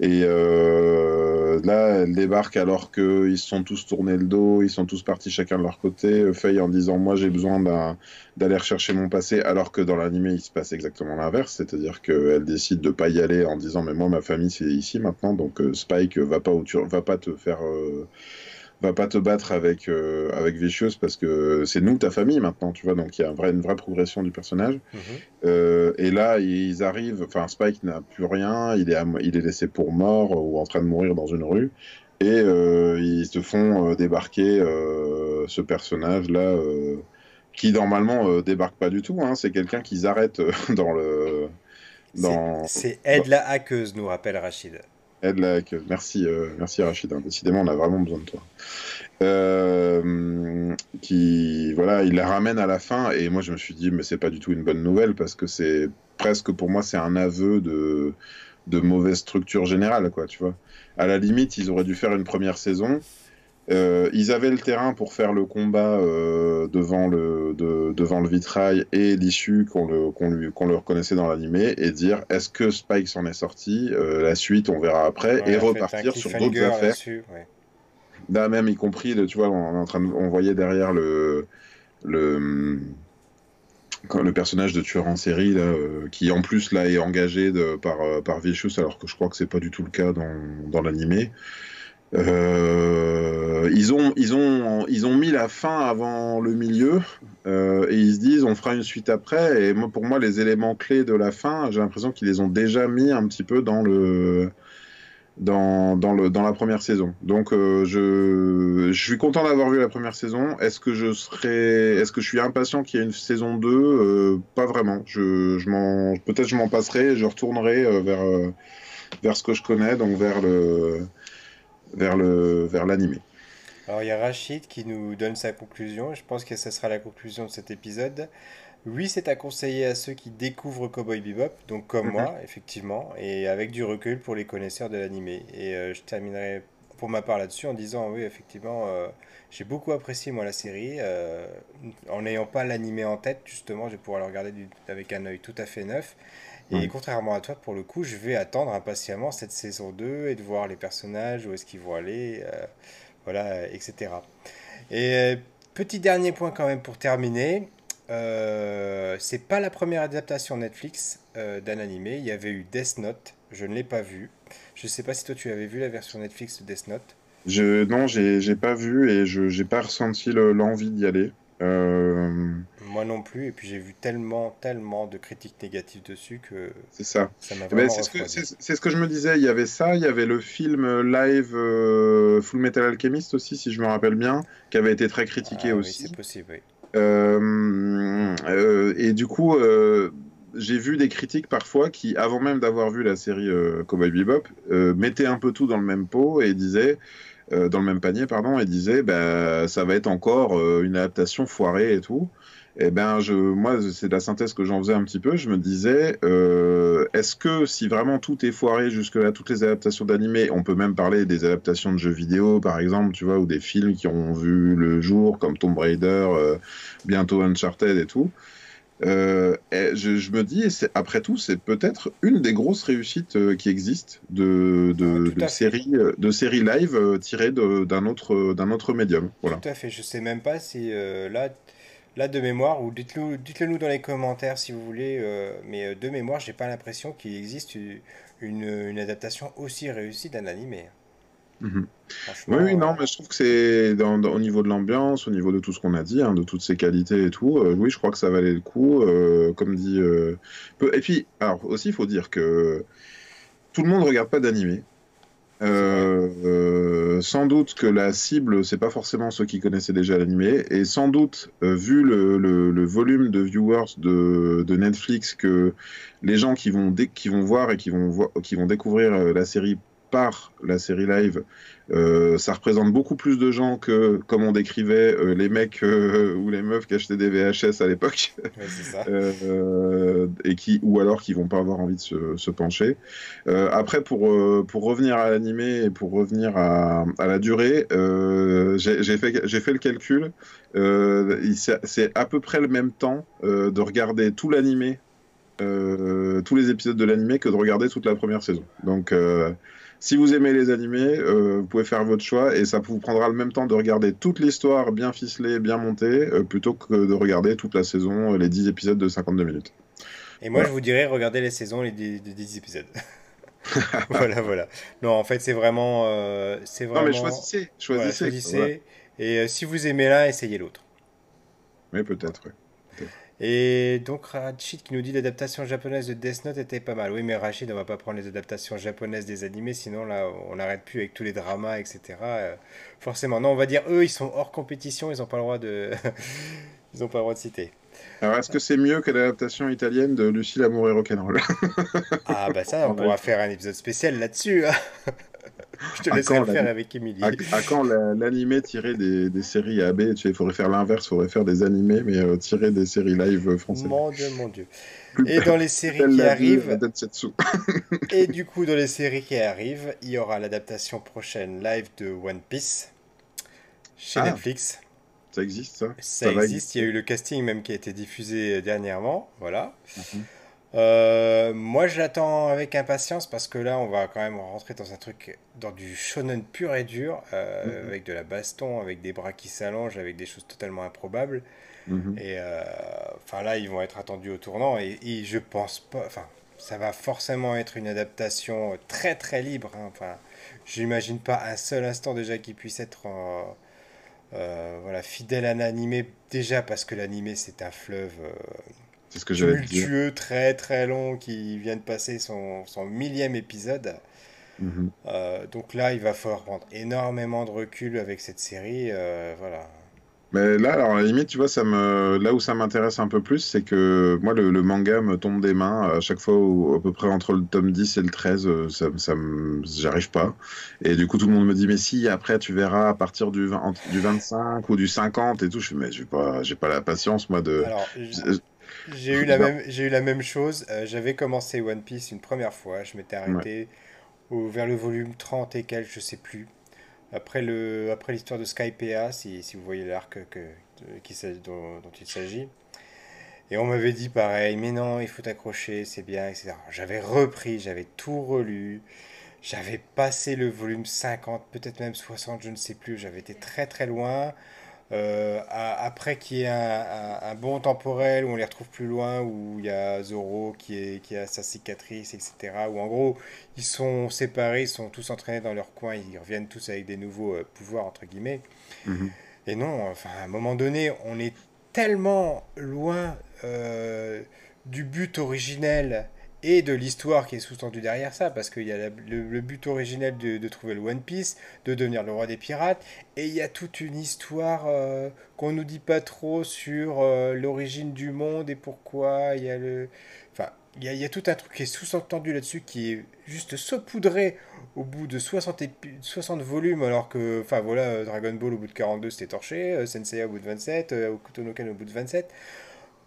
Et euh, là, elle débarque alors qu'ils se sont tous tournés le dos, ils sont tous partis chacun de leur côté. Faye en disant Moi, j'ai besoin d'aller rechercher mon passé, alors que dans l'animé, il se passe exactement l'inverse. C'est-à-dire qu'elle décide de pas y aller en disant Mais moi, ma famille, c'est ici maintenant, donc euh, Spike va pas, où tu, va pas te faire va pas te battre avec, euh, avec Vicious parce que c'est nous ta famille maintenant, tu vois. Donc il y a une vraie progression du personnage. Mhm. Euh, et là, ils arrivent, enfin Spike n'a plus rien, il est, il est laissé pour mort ou en train de mourir dans une rue. Et euh, ils se font débarquer ce personnage-là qui normalement débarque pas du tout. Hein. c'est quelqu'un qu'ils arrêtent dans le. C'est Ed la hackeuse, nous rappelle Rachid. Merci, euh, merci Rachid. Hein. Décidément, on a vraiment besoin de toi. Euh, qui, voilà, il la ramène à la fin et moi je me suis dit, mais c'est pas du tout une bonne nouvelle parce que c'est presque pour moi c'est un aveu de, de mauvaise structure générale, quoi, tu vois. À la limite, ils auraient dû faire une première saison euh, ils avaient le terrain pour faire le combat euh, devant, le, devant le vitrail et l'issue qu'on le, qu'on le reconnaissait dans l'animé et dire est-ce que Spike s'en est sorti euh, La suite, on verra après et repartir sur d'autres affaires. Là même, y compris, tu vois, on, est en train de, on voyait derrière le, le, le personnage de tueur en série là, qui en plus là est engagé de, par, par Vicious alors que je crois que c'est pas du tout le cas dans, dans l'animé. Euh, ils, ont, mis la fin avant le milieu euh, et ils se disent on fera une suite après. Et moi, pour moi, les éléments clés de la fin, j'ai l'impression qu'ils les ont déjà mis un petit peu dans la première saison. Donc euh, je, suis content d'avoir vu la première saison. Est-ce que je suis impatient qu'il y ait une saison 2 Pas vraiment. Peut-être je m'en passerai, je retournerai vers vers ce que je connais, donc vers le vers le vers l'animé. Alors il y a Rachid qui nous donne sa conclusion. Je pense que ce sera la conclusion de cet épisode. Oui, c'est à conseiller à ceux qui découvrent Cowboy Bebop, donc comme mhm. moi, effectivement, et avec du recul pour les connaisseurs de l'animé. Et euh, je terminerai pour ma part là-dessus en disant oui, effectivement, euh, j'ai beaucoup apprécié moi la série. Euh, en n'ayant pas l'animé en tête, justement, je vais pouvoir le regarder avec un œil tout à fait neuf. Et contrairement à toi, pour le coup, je vais attendre impatiemment cette saison 2 et de voir les personnages, où est-ce qu'ils vont aller, euh, voilà, etc. Et euh, petit dernier point quand même pour terminer. Euh, c'est pas la première adaptation Netflix d'un animé. Il y avait eu Death Note. Je ne l'ai pas vu. Je sais pas si toi tu avais vu la version Netflix de Death Note. Je, non, j'ai pas vu et je j'ai pas ressenti l'envie d'y aller. Euh, Moi non plus, et puis j'ai vu tellement, tellement de critiques négatives dessus que c'est ça. ça m'a vraiment c'est, ce que, c'est, ce que je me disais, il y avait ça, il y avait le film live euh, Full Metal Alchemist aussi, si je me rappelle bien, qui avait été très critiqué ah aussi. Oui, c'est possible, oui. Euh, et du coup, j'ai vu des critiques parfois qui, avant même d'avoir vu la série Cowboy Bebop, mettaient un peu tout dans le même pot et disaient euh, dans le même panier, pardon, et disait bah, ça va être encore euh, une adaptation foirée et tout. Et eh ben, je, moi, c'est la synthèse que j'en faisais un petit peu. Je me disais, euh, est-ce que si vraiment tout est foiré jusque-là, toutes les adaptations d'animés, on peut même parler des adaptations de jeux vidéo, par exemple, tu vois, ou des films qui ont vu le jour, comme Tomb Raider, bientôt Uncharted et tout. Euh, je, me dis, après tout, c'est peut-être une des grosses réussites euh, qui existent de, de, de séries, euh, de séries live tirées d'un autre, d'un autre médium. Voilà. Tout à fait. Je sais même pas si là, là de mémoire, ou dites-le dites nous dans les commentaires si vous voulez, mais de mémoire, j'ai pas l'impression qu'il existe une, une, adaptation aussi réussie d'un animé. Mhm. Oui, non, mais je trouve que c'est au niveau de l'ambiance, au niveau de tout ce qu'on a dit, hein, de toutes ces qualités et tout. Euh, oui, je crois que ça valait le coup, euh, comme dit. Euh, et puis, alors aussi, il faut dire que tout le monde ne regarde pas d'animé. sans doute que la cible, c'est pas forcément ceux qui connaissaient déjà l'animé, et sans doute, vu le, volume de viewers de, Netflix, que les gens qui vont, qui vont voir et qui vont, qui vont découvrir la série par la série live, euh, ça représente beaucoup plus de gens que, comme on décrivait, euh, les mecs euh, ou les meufs qui achetaient des VHS à l'époque, et qui, ou alors qui vont pas avoir envie de se, se pencher. après, pour, pour revenir à l'animé et pour revenir à, à la durée, j'ai fait, fait le calcul. C'est à peu près le même temps de regarder tout l'animé tous les épisodes de l'animé que de regarder toute la première saison. Donc, si vous aimez les animés, euh, vous pouvez faire votre choix et ça vous prendra le même temps de regarder toute l'histoire bien ficelée, bien montée, euh, plutôt que de regarder toute la saison, euh, les 10 épisodes de 52 minutes. Et moi, je vous dirais, regardez les saisons les 10, épisodes. voilà, voilà. Non, en fait, c'est vraiment, c'est vraiment. Non, mais choisissez, choisissez. Et si vous aimez l'un, essayez l'autre. Oui, peut-être. Oui. Et donc Rachid qui nous dit l'adaptation japonaise de Death Note était pas mal. Oui, mais Rachid, on va pas prendre les adaptations japonaises des animés, sinon là, on n'arrête plus avec tous les dramas, etc. Euh, forcément, non, on va dire eux, ils sont hors compétition, ils n'ont pas le droit de, ils ont pas le droit de citer. Alors, est-ce que c'est mieux que l'adaptation italienne de Lucie l'amour et rock'n'roll? Ah bah ça, on pourra faire un épisode spécial là-dessus. Hein. Je te laisserai le faire avec Émilie. À, quand l'animé tiré des, des, séries AB tu Il faudrait faire l'inverse, il faudrait faire des animés, mais euh, tirer des séries live françaises. Mon Dieu, mon Dieu. et dans les séries qui arrivent. et du coup, dans les séries qui arrivent, il y aura l'adaptation prochaine live de One Piece chez ah. Netflix. Ça existe, ça? Ça, existe. Il y a eu le casting même qui a été diffusé dernièrement. Voilà. Mhm. Euh, moi, j'attends avec impatience parce que là, on va quand même rentrer dans un truc, dans du shonen pur et dur, euh, mhm. avec de la baston, avec des bras qui s'allongent, avec des choses totalement improbables. Mhm. Et euh, enfin là, ils vont être attendus au tournant et, je pense pas. Enfin, ça va forcément être une adaptation très très libre. Hein. Enfin, j'imagine pas un seul instant déjà qu'il puisse être voilà fidèle à l'animé déjà parce que l'animé c'est un fleuve c'est ce que j'allais dire. très très long qui vient de passer son, son millième épisode. Mhm. Euh, donc là, il va falloir prendre énormément de recul avec cette série. Euh, voilà. Mais là, alors à la limite, tu vois, ça me... là où ça m'intéresse un peu plus, c'est que moi, le, manga me tombe des mains à chaque fois, à peu près entre le tome 10 et le 13, euh, ça, ça j'arrive pas. Et du coup, tout le monde me dit, mais si, après, tu verras à partir du, du 25 ou du 50 et tout. Je fais, mais j'ai pas, j'ai pas la patience, moi, de. Alors, j'ai eu, la même, j'ai eu la même chose. Euh, j'avais commencé One Piece une première fois. Je m'étais arrêté au, vers le volume 30 et quelques, je sais plus. Après, le, après l'histoire de Skypea, si, si vous voyez l'arc que, qui, dont, dont, il s'agit. Et on m'avait dit pareil, mais non, il faut t'accrocher, c'est bien, etc. J'avais repris, j'avais tout relu. J'avais passé le volume 50, peut-être même 60, je ne sais plus. J'avais été très très loin. Euh, après qu'il y ait un, bon temporel où on les retrouve plus loin, où il y a Zoro qui, est, qui a sa cicatrice, etc. Où en gros, ils sont séparés, ils sont tous entraînés dans leur coin, ils reviennent tous avec des nouveaux euh, pouvoirs, entre guillemets. Mhm. Et non, enfin, à un moment donné, on est tellement loin euh, du but originel et de l'histoire qui est sous-tendue derrière ça, parce qu'il y a le, but originel de, trouver le One Piece, de devenir le roi des pirates, et il y a toute une histoire euh, qu'on nous dit pas trop sur euh, l'origine du monde et pourquoi il y a le... Enfin, il y, a, tout un truc qui est sous-entendu là-dessus, qui est juste saupoudré au bout de 60, 60 volumes, alors que, enfin voilà, Dragon Ball au bout de 42 c'était torché, Sensei au bout de 27, Okutonoken au bout de 27.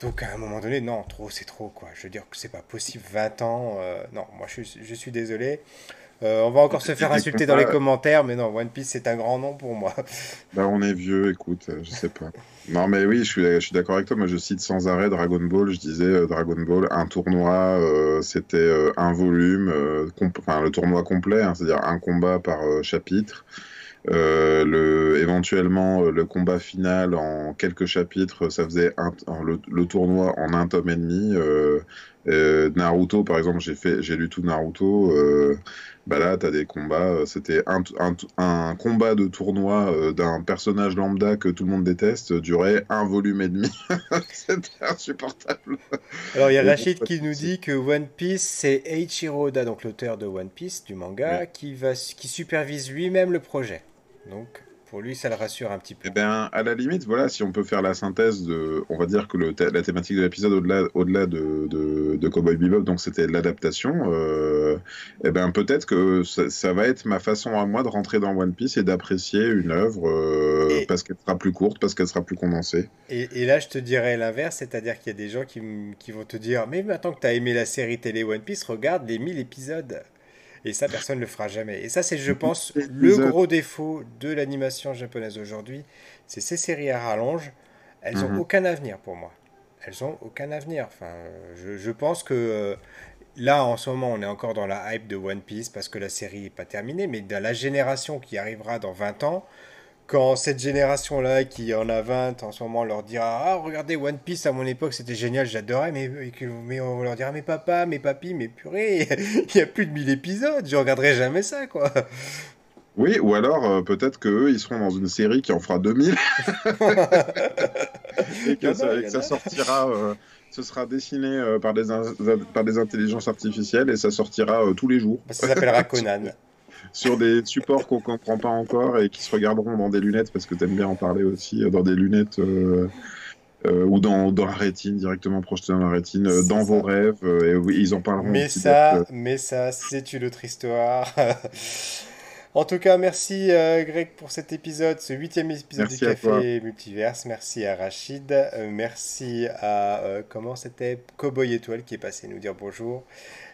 Donc à un moment donné, non, trop, c'est trop, quoi. Je veux dire que c'est pas possible, 20 ans. Euh, non, moi je, je suis désolé. Euh, on va encore se faire insulter dans les commentaires, mais non, One Piece c'est un grand nom pour moi. Bah, on est vieux, écoute, euh, je sais pas. Non, mais oui, je suis, je suis d'accord avec toi. Moi, je cite sans arrêt Dragon Ball. Je disais Dragon Ball, un tournoi, c'était un volume, enfin le tournoi complet, hein, c'est-à-dire un combat par chapitre. Euh, le, éventuellement, euh, le combat final en quelques chapitres, ça faisait un, le, tournoi en un tome et demi. Euh, Naruto, par exemple, j'ai fait, j'ai lu tout Naruto. bah là, t'as des combats. C'était un, un, un, combat de tournoi d'un personnage lambda que tout le monde déteste durait un volume et demi. C'était insupportable. Alors il y a Rachid qui nous dit que One Piece, c'est Eiichiro Oda, donc l'auteur de One Piece du manga, qui va, qui supervise lui-même le projet. Donc, pour lui, ça le rassure un petit peu. Eh bien, à la limite, voilà, si on peut faire la synthèse de, on va dire que le la thématique de l'épisode au-delà, au-delà de, de, de, Cowboy Bebop, donc c'était l'adaptation. Euh, eh bien, peut-être que ça, va être ma façon à moi de rentrer dans One Piece et d'apprécier une œuvre euh, parce qu'elle sera plus courte, parce qu'elle sera plus condensée. Et, et là, je te dirais l'inverse, c'est-à-dire qu'il y a des gens qui, qui vont te dire, mais maintenant que tu as aimé la série télé One Piece, regarde les 1000 épisodes. Et ça, personne ne le fera jamais. Et ça, c'est, je pense, le gros défaut de l'animation japonaise aujourd'hui. C'est ces séries à rallonge. Elles n'ont mhm. aucun avenir pour moi. Elles n'ont aucun avenir. Enfin, je, je pense que euh, là, en ce moment, on est encore dans la hype de One Piece parce que la série n'est pas terminée. Mais dans la génération qui arrivera dans 20 ans, quand cette génération-là, qui en a 20 en ce moment, leur dira Ah, regardez One Piece à mon époque, c'était génial, j'adorais, mais, mais on leur dira Mais papa, mais papy, mais purée, il y a plus de 1000 épisodes, je regarderai jamais ça, quoi. Oui, ou alors euh, peut-être qu'eux, ils seront dans une série qui en fera 2000 et que, ça, sortira. Euh, ce sera dessiné euh, par, des par des intelligences artificielles et ça sortira tous les jours. Ça s'appellera Conan sur des supports qu'on comprend pas encore et qui se regarderont dans des lunettes, parce que tu aimes bien en parler aussi, euh, dans des lunettes euh, euh, ou dans, dans, la rétine, directement projeté dans la rétine, dans vos rêves, et oui, ils en parleront. Mais ça, mais ça, c'est une autre histoire. En tout cas, merci Greg pour cet épisode, ce huitième épisode du Café Multiverse. Merci à Rachid, merci à comment c'était? Cowboy Étoile qui est passé nous dire bonjour.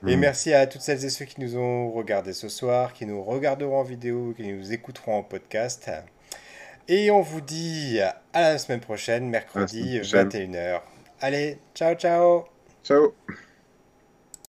Et mm. merci à toutes celles et ceux qui nous ont regardés ce soir, qui nous regarderont en vidéo, qui nous écouteront en podcast. Et on vous dit à la semaine prochaine, mercredi 21h. Allez, ciao ciao Ciao